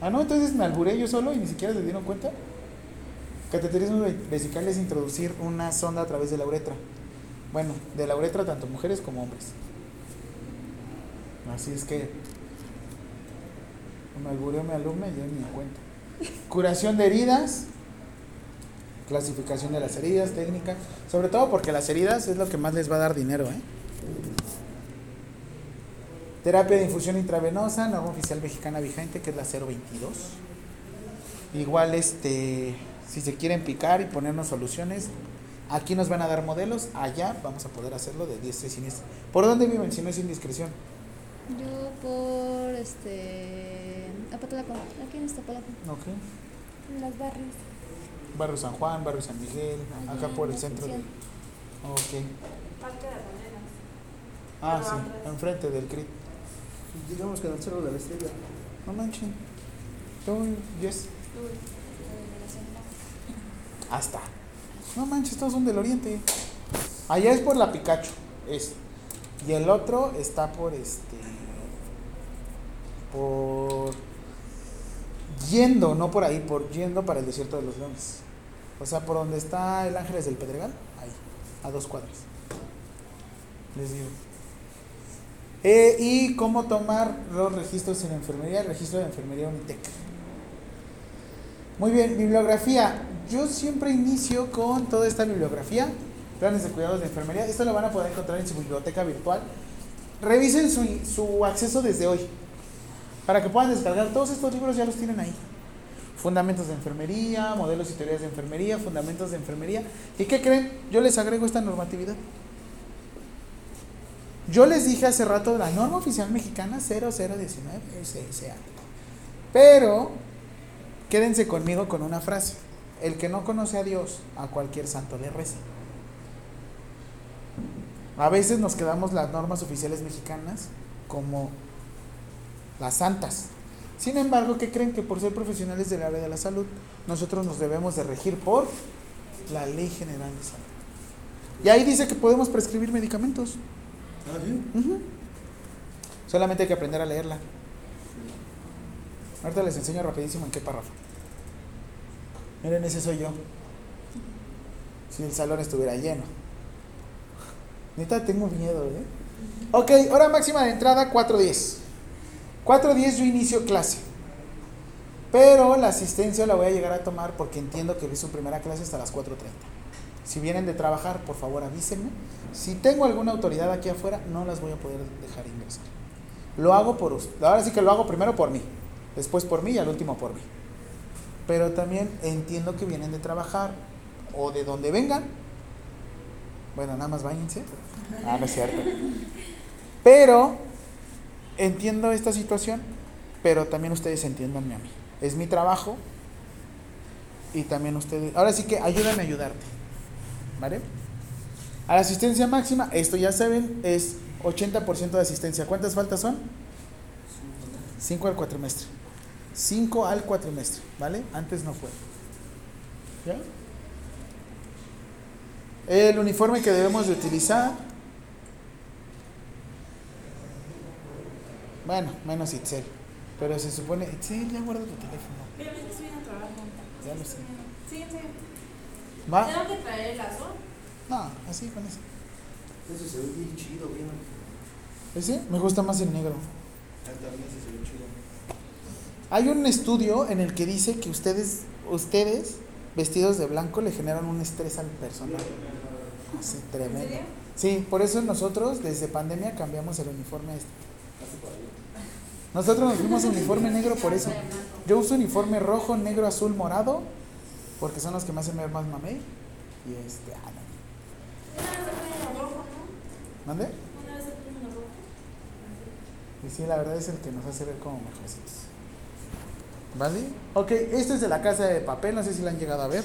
S1: Ah, no, entonces me alburé yo solo y ni siquiera se dieron cuenta. Cateterismo ve- vesical es introducir una sonda a través de la uretra. Bueno, de la uretra tanto mujeres como hombres. Así es que me albureó mi alumna y yo ni cuenta. Curación de heridas, clasificación de las heridas, técnica, sobre todo porque las heridas es lo que más les va a dar dinero, ¿eh? Terapia de infusión intravenosa, norma oficial mexicana vigente, que es la 022. Igual, este, si se quieren picar y ponernos soluciones, aquí nos van a dar modelos, allá vamos a poder hacerlo de 10 y siniestra. ¿Por dónde viven si no es indiscreción?
S6: Yo por este. Apatalaco. Aquí en Iztapalapa.
S1: Ok.
S6: En las barrios.
S1: Barrio San Juan, Barrio San Miguel, acá por el centro. de-. Ok.
S3: Parque de Monedas.
S1: Ah,
S3: Pero
S1: sí,
S3: antes.
S1: enfrente del CRIT.
S2: Digamos que en el cerro de la estrella.
S1: No manchen. Todo, yes. Hasta. No manches, todos son del oriente. Allá es por la Picacho. Es. Y el otro está por este. Por. Yendo, no por ahí, por yendo para el desierto de los leones. O sea, por donde está el Ángeles del Pedregal, ahí, a dos cuadras. Les digo. Eh, y cómo tomar los registros en enfermería, registro de enfermería Unitec. Muy bien, bibliografía. Yo siempre inicio con toda esta bibliografía, planes de cuidados de enfermería. Esto lo van a poder encontrar en su biblioteca virtual. Revisen su, su acceso desde hoy, para que puedan descargar todos estos libros, ya los tienen ahí. Fundamentos de enfermería, modelos y teorías de enfermería, fundamentos de enfermería. ¿Y qué creen? Yo les agrego esta normatividad. Yo les dije hace rato la norma oficial mexicana 0019 SSA. Pero quédense conmigo con una frase. El que no conoce a Dios, a cualquier santo le reza. A veces nos quedamos las normas oficiales mexicanas como las santas. Sin embargo, ¿qué creen? Que por ser profesionales del área de la salud, nosotros nos debemos de regir por la Ley General de Salud. Y ahí dice que podemos prescribir medicamentos.
S2: Ah, sí.
S1: Ujú. Solamente hay que aprender a leerla. Ahorita les enseño rapidísimo en qué párrafo. Miren, ese soy yo. Si el salón estuviera lleno. Neta, tengo miedo, ¿eh? Ok, hora máxima de entrada 4.10. 4.10 yo inicio clase. Pero la asistencia la voy a llegar a tomar porque entiendo que vi su primera clase hasta las 4.30. Si vienen de trabajar, por favor avísenme. Si tengo alguna autoridad aquí afuera, no las voy a poder dejar ingresar. Lo hago por usted. Ahora sí que lo hago primero por mí, después por mí y al último por mí. Pero también entiendo que vienen de trabajar o de donde vengan. Bueno, nada más váyanse. Ah, no es cierto. Pero entiendo esta situación, pero también ustedes entiéndanme a mí. Es mi trabajo y también ustedes. Ahora sí que ayúdame a ayudarte. ¿Vale? A la asistencia máxima, esto ya saben, es 80% de asistencia. ¿Cuántas faltas son? 5 al cuatrimestre. 5 al cuatrimestre, ¿vale? Antes no fue. ¿Ya? El uniforme que debemos de utilizar. Bueno, menos Itzel. Pero se supone. Itzel, ya guarda tu teléfono.
S3: Pero es que estoy en trabajo.
S1: Ya lo sé.
S3: Sí, sí.
S1: ¿Va?
S3: ¿Tengo que traer el lazo?
S1: No, así con eso.
S2: Ese se ve bien chido, bien.
S1: ¿Ese? Me gusta más el negro.
S2: Ah, también se ve chido.
S1: Hay un estudio en el que dice que ustedes, ustedes vestidos de blanco le generan un estrés al personal. Así, tremendo.
S3: ¿En serio?
S1: Sí, por eso nosotros desde pandemia cambiamos el uniforme a este. Nosotros nos fuimos uniforme negro por eso. Yo uso uniforme rojo, negro, azul, morado, porque son los que me hacen ver más mamey. Y este, ah, no.
S3: Una vez se pone uno rojo, ¿no?
S1: ¿Mande? Y sí, la verdad es el que nos hace ver como mejorcitos. ¿Vale? Ok, esto es de la casa de papel, no sé si la han llegado a ver.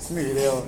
S1: Es mi video.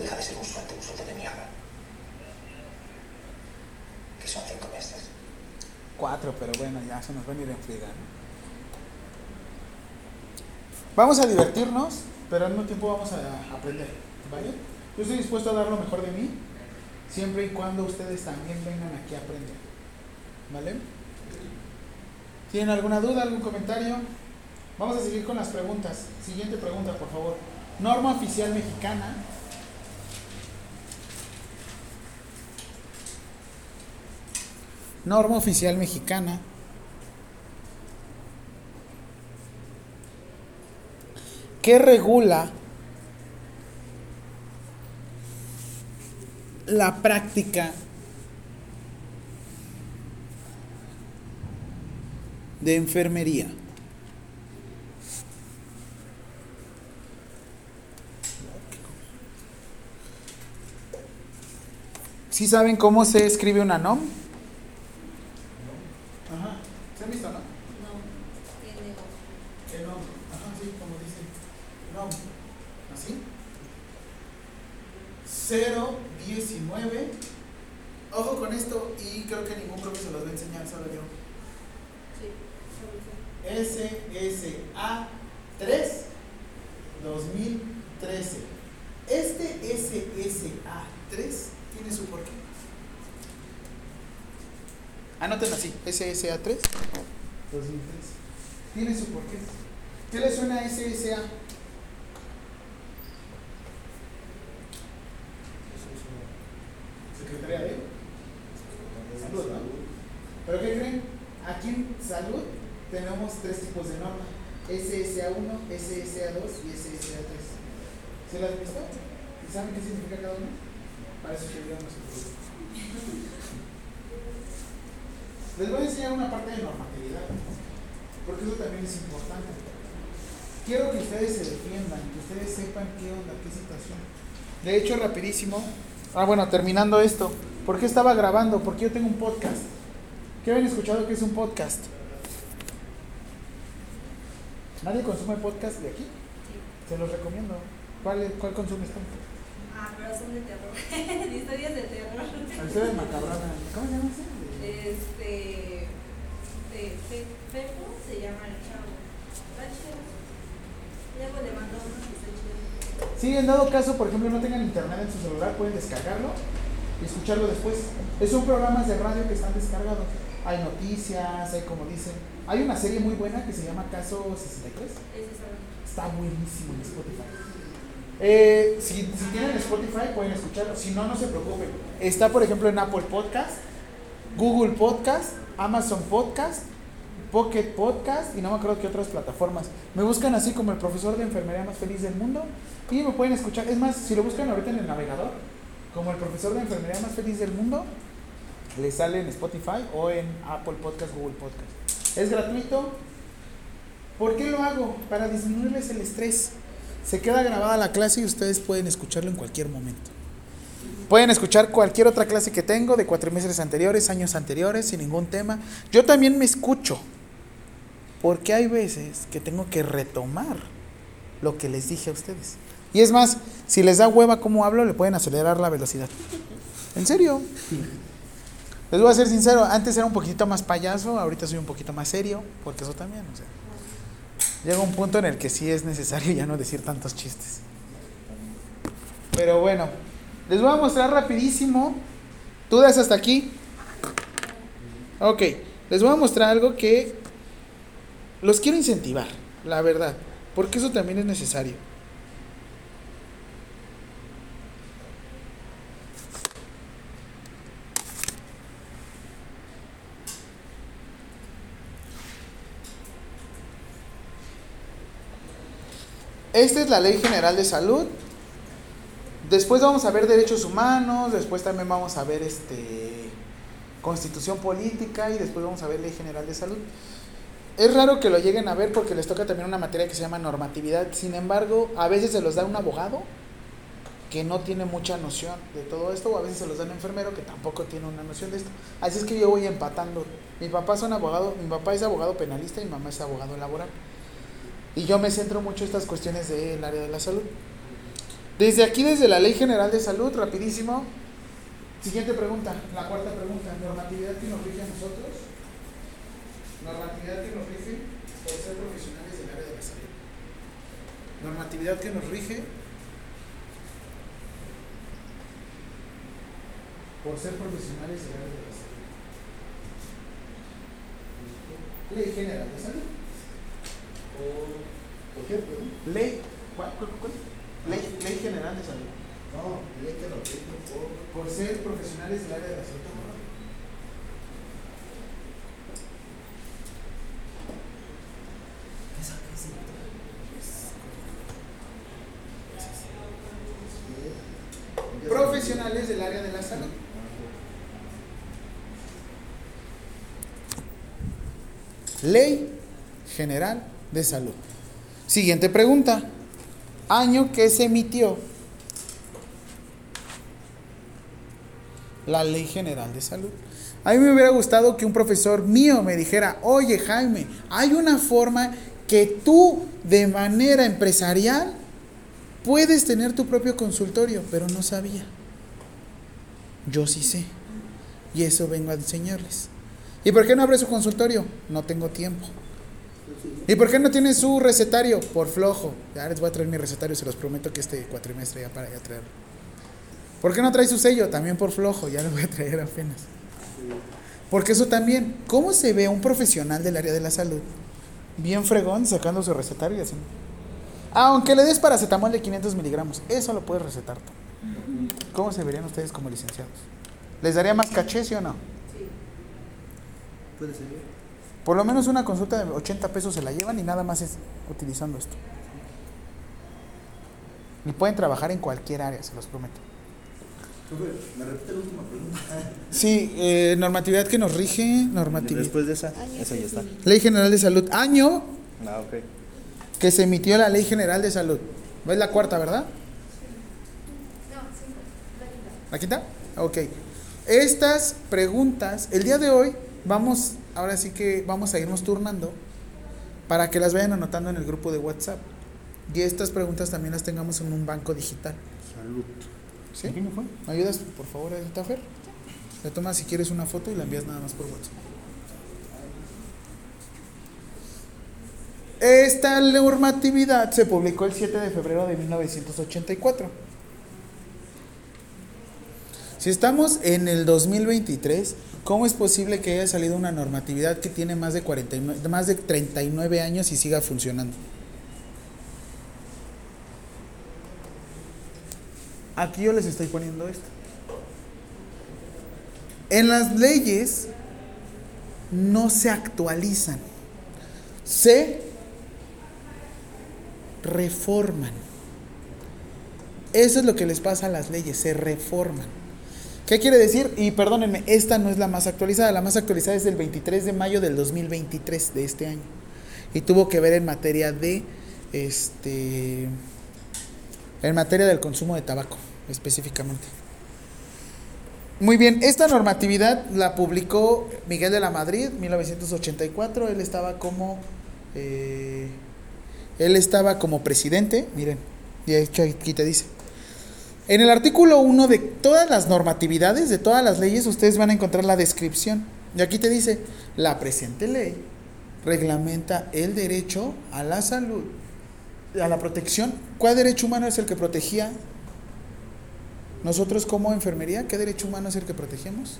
S7: Deja de ser un sueldo, un sueldo de mierda. Que son cinco meses.
S1: Cuatro, pero bueno, ya se nos van a ir en friega. ¿no? Vamos a divertirnos, pero al mismo tiempo vamos a aprender, ¿vale? Yo estoy dispuesto a dar lo mejor de mí, siempre y cuando ustedes también vengan aquí a aprender, ¿vale? ¿Tienen alguna duda, algún comentario? Vamos a seguir con las preguntas. Siguiente pregunta, por favor. Norma oficial mexicana. Norma oficial mexicana. que regula la práctica de enfermería. ¿Sí saben cómo se escribe una NOM? Ajá. ¿Se han visto, no?
S4: No, tiene
S1: El NOM. Ajá, sí, como dice. NOM. ¿Así? 019. Ojo con esto y creo que ningún profesor los va a enseñar, solo yo.
S4: Sí.
S1: SSA 3 2013. Este SSA 3 tiene su porqué. Anoten así, SSA 3 2013. Tiene su porqué. ¿Qué le suena a SSA? Secretaría de Salud, ¿no? ¿Pero qué creen? Aquí en salud tenemos tres tipos de norma. SSA1, SSA2 y SSA3. ¿Se las han visto? ¿Y saben qué significa cada uno? Para eso nuestro producto. Les voy a enseñar una parte de normatividad, porque eso también es importante. Quiero que ustedes se defiendan, que ustedes sepan qué onda, qué situación. De hecho, rapidísimo. Ah, bueno, terminando esto. ¿Por qué estaba grabando? Porque yo tengo un podcast. ¿Qué habían escuchado que es un podcast? ¿Nadie consume podcast de aquí? Se los recomiendo. ¿Cuál, cuál consumes tú?
S4: Ah, pero son de terror. historias de terror.
S1: La historia de Macabrona. ¿Cómo se llama ese?
S4: Este. Fe- Fepo se llama el chavo. Luego le mandó uno que está chido.
S1: Sí, en dado caso, por ejemplo, no tengan internet en su celular, pueden descargarlo y escucharlo después. Es son programas de radio que están descargados. Hay noticias, hay como dicen. Hay una serie muy buena que se llama Caso 63.
S4: Ese es el-
S1: Está buenísimo en Spotify. Eh, si, si tienen Spotify pueden escucharlo. Si no, no se preocupen. Está, por ejemplo, en Apple Podcast, Google Podcast, Amazon Podcast, Pocket Podcast y no me acuerdo qué otras plataformas. Me buscan así como el profesor de enfermería más feliz del mundo y me pueden escuchar. Es más, si lo buscan ahorita en el navegador, como el profesor de enfermería más feliz del mundo, les sale en Spotify o en Apple Podcast, Google Podcast. Es gratuito. ¿Por qué lo hago? Para disminuirles el estrés. Se queda grabada la clase y ustedes pueden escucharlo en cualquier momento. Pueden escuchar cualquier otra clase que tengo de cuatrimestres anteriores, años anteriores, sin ningún tema. Yo también me escucho. Porque hay veces que tengo que retomar lo que les dije a ustedes. Y es más, si les da hueva cómo hablo, le pueden acelerar la velocidad. ¿En serio? Les voy a ser sincero, antes era un poquito más payaso, ahorita soy un poquito más serio, porque eso también, o sea. Llega un punto en el que sí es necesario ya no decir tantos chistes. Pero bueno, les voy a mostrar rapidísimo. ¿Dudas hasta aquí? Ok, les voy a mostrar algo que los quiero incentivar, la verdad, porque eso también es necesario. Esta es la Ley General de Salud. Después vamos a ver derechos humanos, después también vamos a ver este constitución política y después vamos a ver Ley General de Salud. Es raro que lo lleguen a ver porque les toca también una materia que se llama normatividad. Sin embargo, a veces se los da un abogado que no tiene mucha noción de todo esto, o a veces se los da un enfermero que tampoco tiene una noción de esto. Así es que yo voy empatando. Mi papá es un abogado, mi papá es abogado penalista y mi mamá es abogado laboral. Y yo me centro mucho en estas cuestiones del área de la salud. Desde aquí, desde la Ley General de Salud, rapidísimo. Siguiente pregunta, la cuarta pregunta. ¿Normatividad que nos rige a nosotros? Normatividad que nos rige por ser profesionales del área de la salud. Normatividad que nos rige por ser profesionales del área de la salud. Ley General de Salud.
S8: ¿Por qué?
S1: Ley, ¿cuál, cuál, cuál? Ley, Ley General de Salud.
S8: No, ley que rige por...
S1: Por ser profesionales del área de la salud. Profesionales del área de la salud. Ley General de Salud. Siguiente pregunta. Año que se emitió la Ley General de Salud. A mí me hubiera gustado que un profesor mío me dijera, oye Jaime, hay una forma que tú de manera empresarial puedes tener tu propio consultorio, pero no sabía. Yo sí sé. Y eso vengo a enseñarles. ¿Y por qué no abre su consultorio? No tengo tiempo. ¿Y por qué no tiene su recetario? Por flojo. Ya les voy a traer mi recetario, se los prometo que este cuatrimestre ya para ya traerlo. ¿Por qué no trae su sello? También por flojo, ya les voy a traer apenas. Porque eso también, ¿cómo se ve un profesional del área de la salud? Bien fregón, sacando su recetario y así. Aunque le des paracetamol de 500 miligramos, eso lo puedes recetar. ¿Cómo se verían ustedes como licenciados? ¿Les daría más caché, sí o no?
S2: Puede ser.
S1: Por lo menos una consulta de 80 pesos se la llevan y nada más es utilizando esto. Y pueden trabajar en cualquier área, se los prometo.
S2: ¿Me repite la última pregunta?
S1: Sí, eh, normatividad que nos rige, normatividad.
S2: Después de esa, esa ya está.
S1: Ley General de Salud, año
S2: Ah, ok.
S1: que se emitió la Ley General de Salud. ¿Ves la cuarta, verdad?
S6: No, cinco. La
S1: ¿La
S6: quinta.
S1: quinta? Ok. Estas preguntas, el día de hoy, vamos, ahora sí que vamos a irnos turnando para que las vayan anotando en el grupo de WhatsApp. Y estas preguntas también las tengamos en un banco digital.
S2: Salud.
S1: ¿Sí? ¿Me ayudas, por favor, ahorita, Fer? Le tomas si quieres una foto y la envías nada más por WhatsApp. Esta normatividad se publicó el 7 de febrero de 1984. Si estamos en el 2023, ¿cómo es posible que haya salido una normatividad que tiene más de, 49, más de 39 años y siga funcionando? Aquí yo les estoy poniendo esto. En las leyes no se actualizan, se reforman. Eso es lo que les pasa a las leyes, se reforman. ¿Qué quiere decir? Y perdónenme, esta no es la más actualizada, la más actualizada es del 23 de mayo del 2023 de este año. Y tuvo que ver en materia de este en materia del consumo de tabaco, específicamente. Muy bien, esta normatividad la publicó Miguel de la Madrid, 1984. Él estaba como, eh, él estaba como presidente. Miren, y aquí te dice. En el artículo 1 de todas las normatividades, de todas las leyes, ustedes van a encontrar la descripción. Y aquí te dice, la presente ley reglamenta el derecho a la salud, a la protección. ¿Cuál derecho humano es el que protegía nosotros como enfermería? ¿Qué derecho humano es el que protegemos?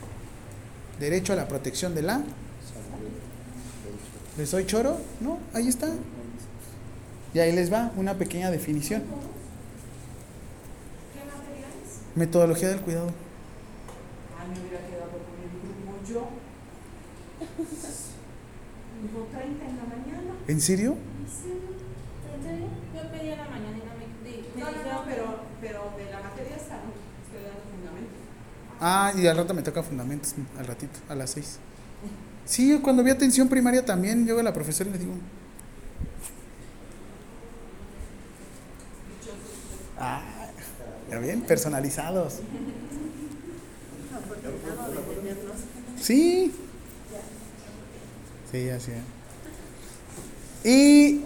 S1: Derecho a la protección de la... ¿Les soy choro? No, ahí está. Y ahí les va una pequeña definición. Metodología del cuidado.
S9: Ah, me hubiera quedado con el grupo yo. Dijo 30 en la mañana.
S1: ¿En serio?
S9: Sí.
S4: Yo pedí en la mañana y no me, di- me
S9: No, no, no, pero, pero de la materia está, ¿no? Estoy dando fundamento.
S1: Ah, y al rato me toca fundamentos, al ratito, a las seis. Sí, cuando vi atención primaria también, yo a la profesora y le digo. Ah, ya bien, personalizados. Sí. Sí, así es. Y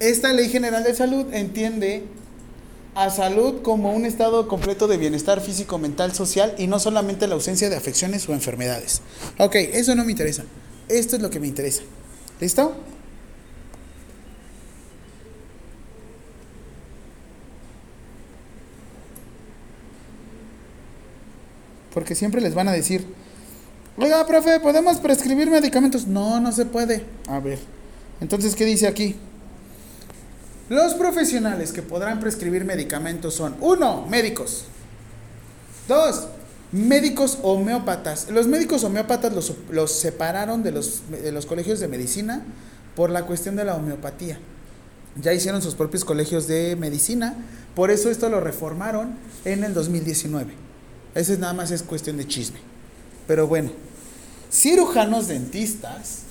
S1: esta ley general de salud entiende a salud como un estado completo de bienestar físico, mental, social y no solamente la ausencia de afecciones o enfermedades. Ok, eso no me interesa. Esto es lo que me interesa. ¿Listo? Porque siempre les van a decir, oiga, profe, ¿podemos prescribir medicamentos? No, no se puede. A ver, entonces, ¿qué dice aquí? Los profesionales que podrán prescribir medicamentos son, uno, médicos. Dos, médicos homeópatas. Los médicos homeópatas los, los separaron de los, de los colegios de medicina por la cuestión de la homeopatía. Ya hicieron sus propios colegios de medicina, por eso esto lo reformaron en el 2019. Ese nada más es cuestión de chisme. Pero bueno, cirujanos dentistas,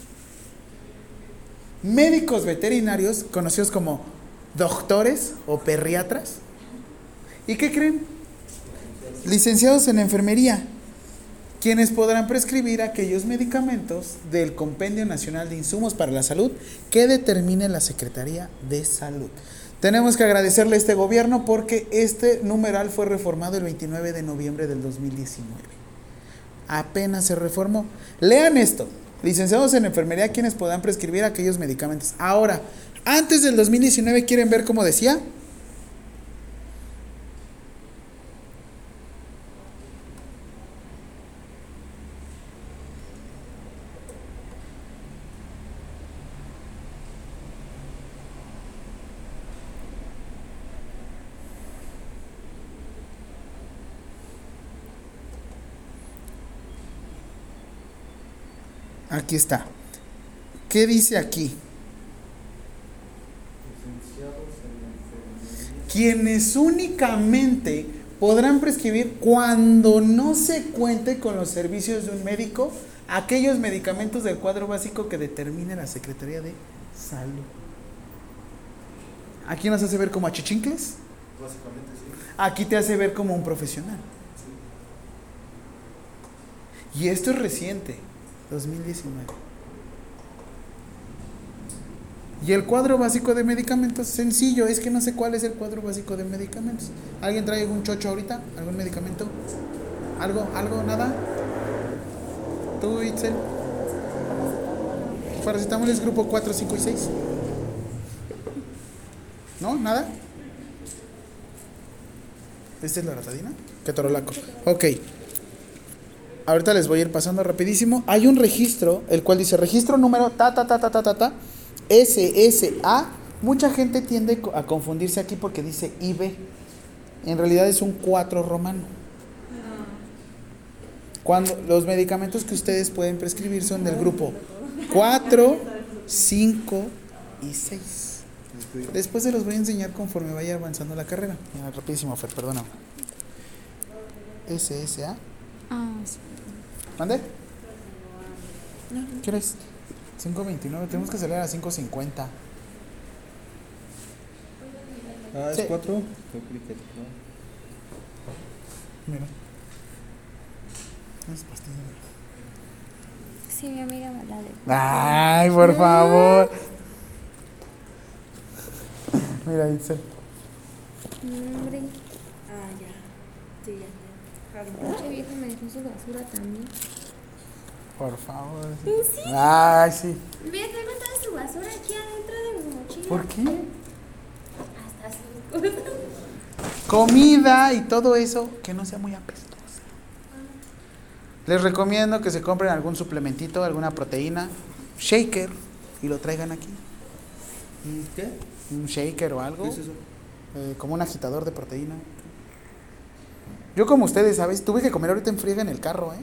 S1: médicos veterinarios, conocidos como doctores o perriatras. ¿Y qué creen? Licenciados en enfermería, quienes podrán prescribir aquellos medicamentos del Compendio Nacional de Insumos para la Salud que determine la Secretaría de Salud. Tenemos que agradecerle a este gobierno porque este numeral fue reformado el 29 de noviembre del 2019. Apenas se reformó. Lean esto. Licenciados en enfermería quienes puedan prescribir aquellos medicamentos. Ahora, antes del 2019, ¿quieren ver cómo decía? Aquí está. ¿Qué dice aquí? Quienes únicamente podrán prescribir cuando no se cuente con los servicios de un médico aquellos medicamentos del cuadro básico que determine la Secretaría de Salud. Aquí nos hace ver como a chichincles.
S2: Básicamente sí.
S1: Aquí te hace ver como un profesional. Y esto es reciente, 2019. Y el cuadro básico de medicamentos, sencillo, es que no sé cuál es el cuadro básico de medicamentos. ¿Alguien trae algún chocho ahorita? ¿Algún medicamento? ¿Algo? ¿Algo? ¿Nada? ¿Tú, Itzel? Paracetamol es grupo 4, 5 y 6. ¿No? ¿Nada? ¿Esta es la ratadina? Ketorolaco. Ok. Ahorita les voy a ir pasando rapidísimo. Hay un registro, el cual dice registro número ta ta ta ta ta ta ta SSA. Mucha gente tiende a confundirse aquí porque dice IB. En realidad es un 4 romano. Cuando los medicamentos que ustedes pueden prescribir son del grupo 4, 5 y 6. Después se los voy a enseñar conforme vaya avanzando la carrera. Mira, rapidísimo, Fer, perdóname. SSA.
S5: Ah, sí.
S1: ¿Mande? ¿Qué eres? 5.29, tenemos que salir a 5.50.
S2: Ah, ¿es
S1: Sí. Mira. Unas pastillas.
S5: Sí, mi amiga me la de.
S1: Ay, por favor. Mira, Itzel.
S5: Hombre,
S4: Ah, ya. Sí, ya.
S5: Pinche me dejó su basura también.
S1: Por favor.
S5: Sí.
S1: Ay, sí.
S5: Ve, traigo toda su basura aquí adentro de mi mochila.
S1: ¿Por qué?
S5: Hasta sus cosas.
S1: Comida y todo eso que no sea muy apestosa. Les recomiendo que se compren algún suplementito, alguna proteína, shaker y lo traigan aquí.
S2: ¿Y ¿Qué?
S1: Un shaker o algo.
S2: ¿Qué es eso?
S1: eh, como un agitador de proteína. Yo como ustedes, ¿sabes? Tuve que comer ahorita en friega en el carro, ¿eh?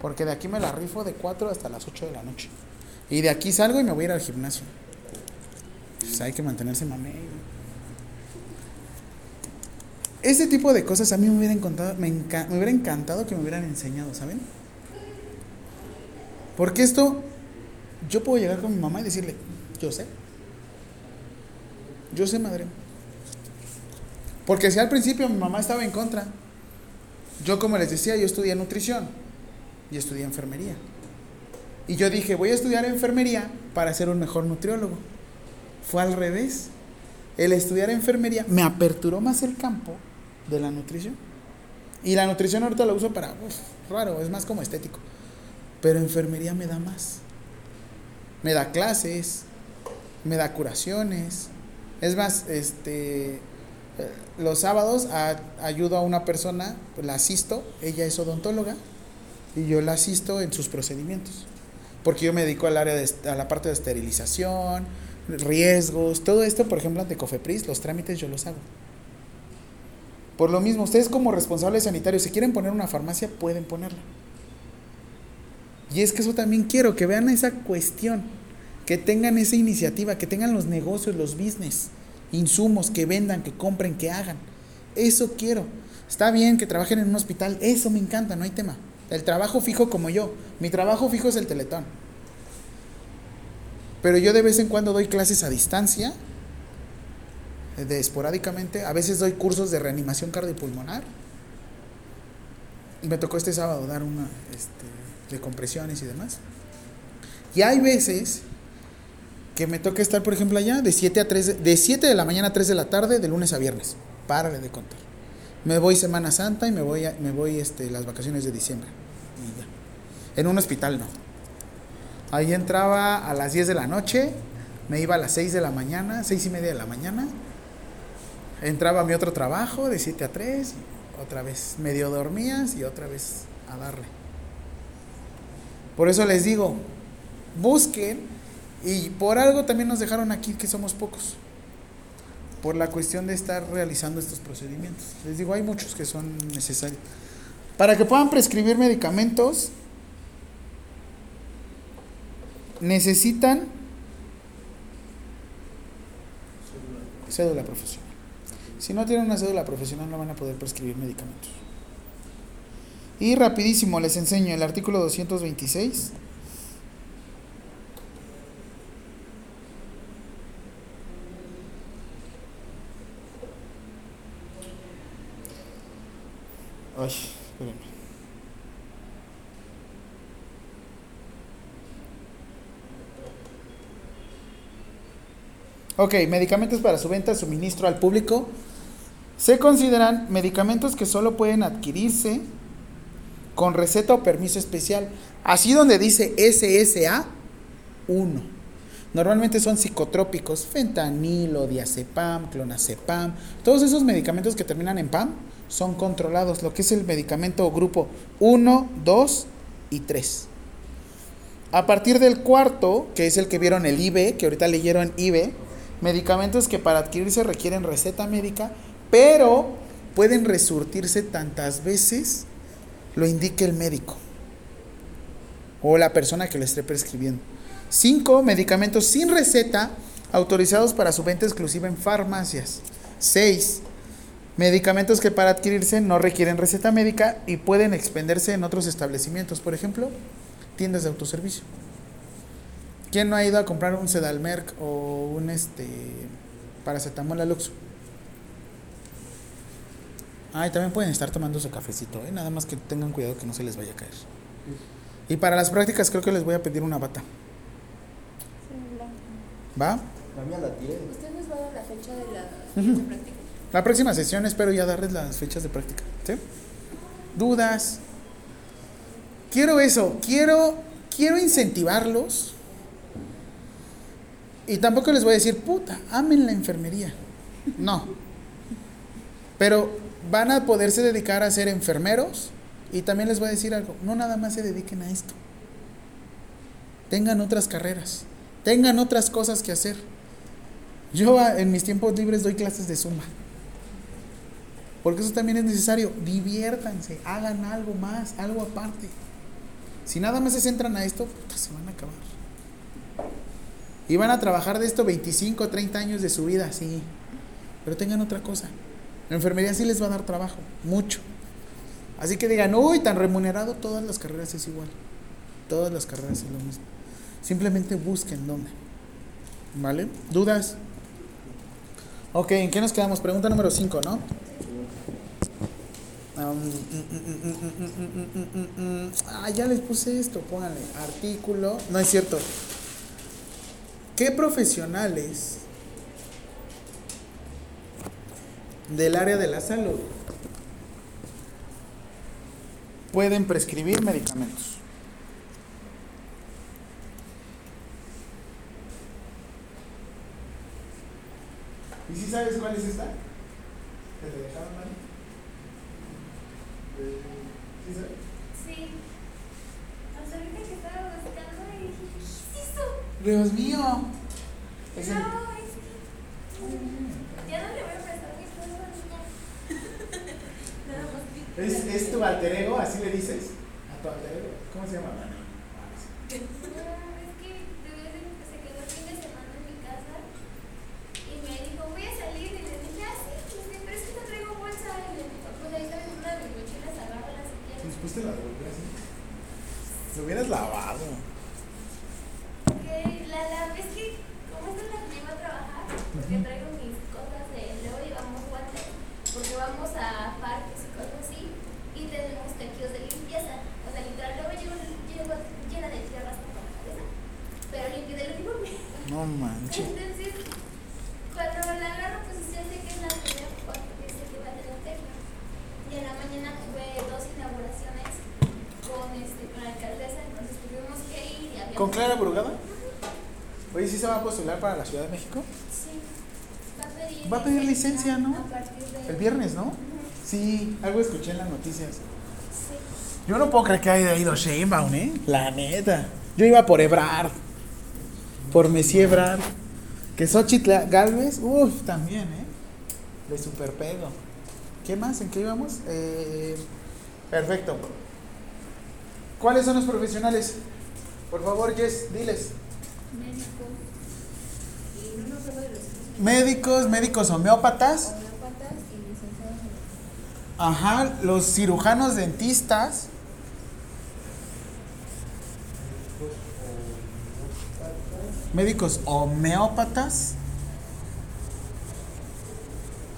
S1: Porque de aquí me la rifo de 4 hasta las 8 de la noche. Y de aquí salgo y me voy a ir al gimnasio. Pues hay que mantenerse mamey. Ese tipo de cosas a mí me hubiera enca- me hubiera encantado que me hubieran enseñado, ¿saben? Porque esto, yo puedo llegar con mi mamá y decirle, yo sé. Yo sé, madre. Porque si al principio mi mamá estaba en contra, yo como les decía, yo estudié nutrición y estudié enfermería. Y yo dije, voy a estudiar enfermería para ser un mejor nutriólogo. Fue al revés. El estudiar enfermería me aperturó más el campo de la nutrición. Y la nutrición ahorita la uso para, raro, es más como estético. Pero enfermería me da más. Me da clases, me da curaciones. Es más, este, los sábados ayudo a una persona, la asisto, ella es odontóloga y yo la asisto en sus procedimientos. Porque yo me dedico al área de, a la parte de esterilización, riesgos, todo esto, por ejemplo, ante Cofepris, los trámites yo los hago. Por lo mismo, ustedes como responsables sanitarios, si quieren poner una farmacia, pueden ponerla. Y es que eso también quiero, que vean esa cuestión, que tengan esa iniciativa, que tengan los negocios, los business, insumos, que vendan, que compren, que hagan. Eso quiero. Está bien que trabajen en un hospital, eso me encanta, no hay tema. El trabajo fijo como yo, mi trabajo fijo es el teletón. Pero yo de vez en cuando doy clases a distancia, de esporádicamente, a veces doy cursos de reanimación cardiopulmonar. Me tocó este sábado dar una este, de compresiones y demás. Y hay veces que me toca estar, por ejemplo, allá de 7 a 3 de, de 7 de la mañana a 3 de la tarde, de lunes a viernes. Párale de contar. Me voy Semana Santa y me voy a- me voy este las vacaciones de diciembre. En un hospital no. Ahí entraba a las 10 de la noche, me iba a las 6 de la mañana, 6 y media de la mañana. Entraba a mi otro trabajo de 7 a 3, otra vez medio dormías y otra vez a darle. Por eso les digo, busquen y por algo también nos dejaron aquí que somos pocos. Por la cuestión de estar realizando estos procedimientos. Les digo, hay muchos que son necesarios. Para que puedan prescribir medicamentos, necesitan cédula profesional. Si no tienen una cédula profesional no van a poder prescribir medicamentos. Y rapidísimo les enseño el artículo 226. Ay, espérenme. Ok, medicamentos para su venta, suministro al público. Se consideran medicamentos que solo pueden adquirirse con receta o permiso especial. Así donde dice SSA 1. Normalmente son psicotrópicos, fentanilo, diazepam, clonazepam. Todos esos medicamentos que terminan en PAM son controlados. Lo que es el medicamento grupo 1, 2 y 3. A partir del cuarto, que es el que vieron el IBE, que ahorita leyeron IBE, medicamentos que para adquirirse requieren receta médica, pero pueden resurtirse tantas veces lo indique el médico o la persona que lo esté prescribiendo. Cinco, medicamentos sin receta autorizados para su venta exclusiva en farmacias. Seis, medicamentos que para adquirirse no requieren receta médica y pueden expenderse en otros establecimientos, por ejemplo, tiendas de autoservicio. ¿Quién no ha ido a comprar un Sedalmerc o un este paracetamol Aluxo? Ay, también pueden estar tomando su cafecito, ¿eh? nada más que tengan cuidado que no se les vaya a caer. Y para las prácticas creo que les voy a pedir una bata. ¿Va?
S2: La mía la tiré.
S3: ¿Usted nos va a dar la fecha de la de práctica?
S1: La próxima sesión espero ya darles las fechas de práctica. ¿sí? Dudas. Quiero eso, quiero, quiero incentivarlos. Y tampoco les voy a decir, puta, amen la enfermería. No. Pero van a poderse dedicar a ser enfermeros. Y también les voy a decir algo, no nada más se dediquen a esto. Tengan otras carreras, tengan otras cosas que hacer. Yo a- en mis tiempos libres doy clases de zumba. Porque eso también es necesario. Diviértanse, hagan algo más, algo aparte. Si nada más se centran a esto, puta, se van a acabar. Y van a trabajar de esto 25, 30 años de su vida, sí. Pero tengan otra cosa. La enfermería sí les va a dar trabajo, mucho. Así que digan, uy, tan remunerado, todas las carreras es igual. Todas las carreras es lo mismo. Simplemente busquen dónde. ¿Vale? ¿Dudas? Ok, ¿en qué nos quedamos? Pregunta número 5, ¿no? Ah, ya les puse esto, pónganle. Artículo. No es cierto. ¿Qué profesionales del área de la salud pueden prescribir medicamentos? ¿Y si sabes cuál es esta? ¿Te dejaron ahí? ¿Sí sabes?
S5: Sí. Hasta ahorita que estaba buscando y dije, ¿qué es eso?
S1: Dios mío. Es el-
S5: No, es que. Ya no le voy a prestar mi vi-
S1: ¿Es, es tu alter ego? ¿Así le dices? ¿A tu alter ego? ¿Cómo se llama? Dani. Ah, sí.
S5: No, es que de vez en que se quedó el fin de semana en mi casa y me dijo, voy a salir. Y le dije, ah, sí, pues, sí, pero es que no traigo bolsa. Y le dijo, pues ahí está una de mis mochilas, agárrala si
S1: te la. Lo hubieras lavado.
S5: Que la, vez que, como esta es la que iba a trabajar, porque traigo mis cosas de, luego llevamos guantes, porque vamos a parques y cosas así, y tenemos tejidos de limpieza. O sea, literal, luego llevo, llevo llena de tierra hasta por la cabeza, pero limpio del uniforme.
S1: No manches.
S5: Entonces, cuando la agarro, pues ya sé que es la primera porque sé que va a tener teja. Y en la mañana tuve dos inauguraciones con, este, con la alcaldesa, entonces tuvimos que ir y había
S1: ¿Con Clara Brugada? Oye, ¿sí se va a postular para la Ciudad de México?
S5: Sí. Va a pedir,
S1: Va a pedir licencia, ¿no?
S5: A partir de...
S1: El viernes, ¿no? Sí, algo escuché en las noticias.
S5: Sí.
S1: Yo no puedo creer que haya ido Sheinbaum, ¿eh? La neta. Yo iba por Ebrard. Por Messi Ebrard. Que Xochitl Galvez, uff, también, ¿eh? Le super pego. ¿Qué más? ¿En qué íbamos? Eh, perfecto. ¿Cuáles son los profesionales? Por favor, Jess, diles. Médicos, médicos homeópatas.
S6: homeópatas y licenciados en
S1: Ajá, los cirujanos dentistas. Médicos homeópatas.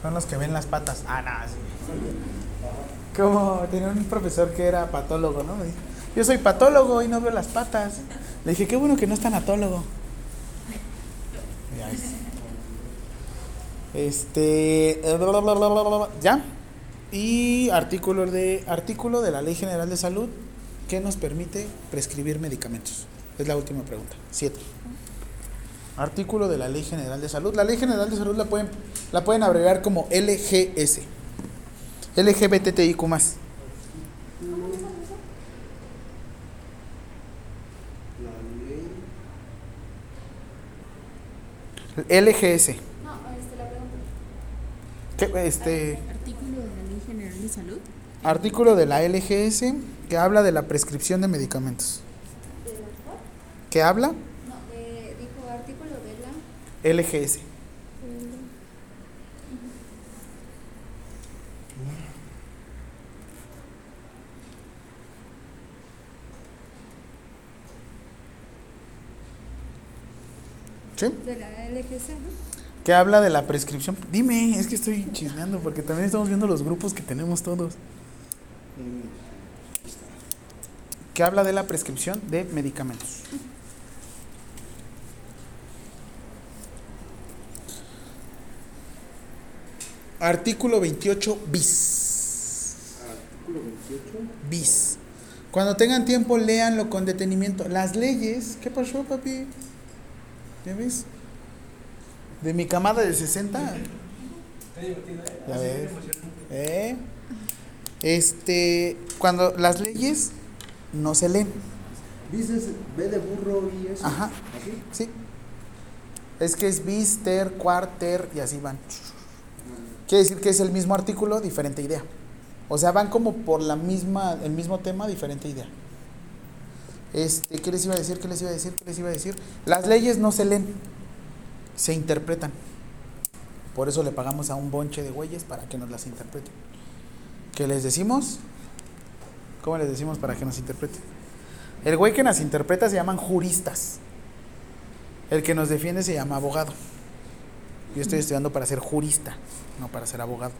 S1: Son los que ven las patas. Ah, no, sí. Como tenía un profesor que era patólogo, ¿no? Yo soy patólogo y no veo las patas. Le dije, qué bueno que no es tanatólogo. Este. ¿Ya? Y artículo de, artículo de la Ley General de Salud que nos permite prescribir medicamentos. Es la última pregunta. Siete. Artículo de la Ley General de Salud. La Ley General de Salud la pueden, la pueden abreviar como LGS. LGBTIQ. LGS.
S6: No, este, la pregunta.
S1: ¿Qué, este,
S10: Artículo de la Ley General de Salud.
S1: artículo de la LGS que habla de la prescripción de medicamentos.
S6: ¿De la?
S1: ¿Qué habla?
S6: No, de, dijo artículo de la.
S1: LGS. ¿Sí?
S6: De la LGC, ¿no?
S1: que habla de la prescripción. Dime, es que estoy chismeando porque también estamos viendo los grupos que tenemos todos. Que habla de la prescripción de medicamentos. Artículo 28 bis.
S2: Artículo 28.
S1: Bis. Cuando tengan tiempo, léanlo con detenimiento. Las leyes. ¿Qué pasó, papi? ¿Ya ves? De mi camada de 60. Ya ves. ¿Eh? Este, cuando las leyes no se leen.
S2: Dices B de burro y eso.
S1: Ajá.
S2: ¿Así?
S1: Sí. Es que es bis, ter, y así van. Quiere decir que es el mismo artículo, diferente idea. O sea, van como por la misma, el mismo tema, diferente idea. Este, ¿qué les iba a decir? ¿Qué les iba a decir? ¿Qué les iba a decir? Las leyes no se leen, se interpretan. Por eso le pagamos a un bonche de güeyes para que nos las interpreten. ¿Qué les decimos? ¿Cómo les decimos para que nos interpreten? El güey que nos interpreta se llaman juristas. El que nos defiende se llama abogado. Yo estoy estudiando para ser jurista, no para ser abogado.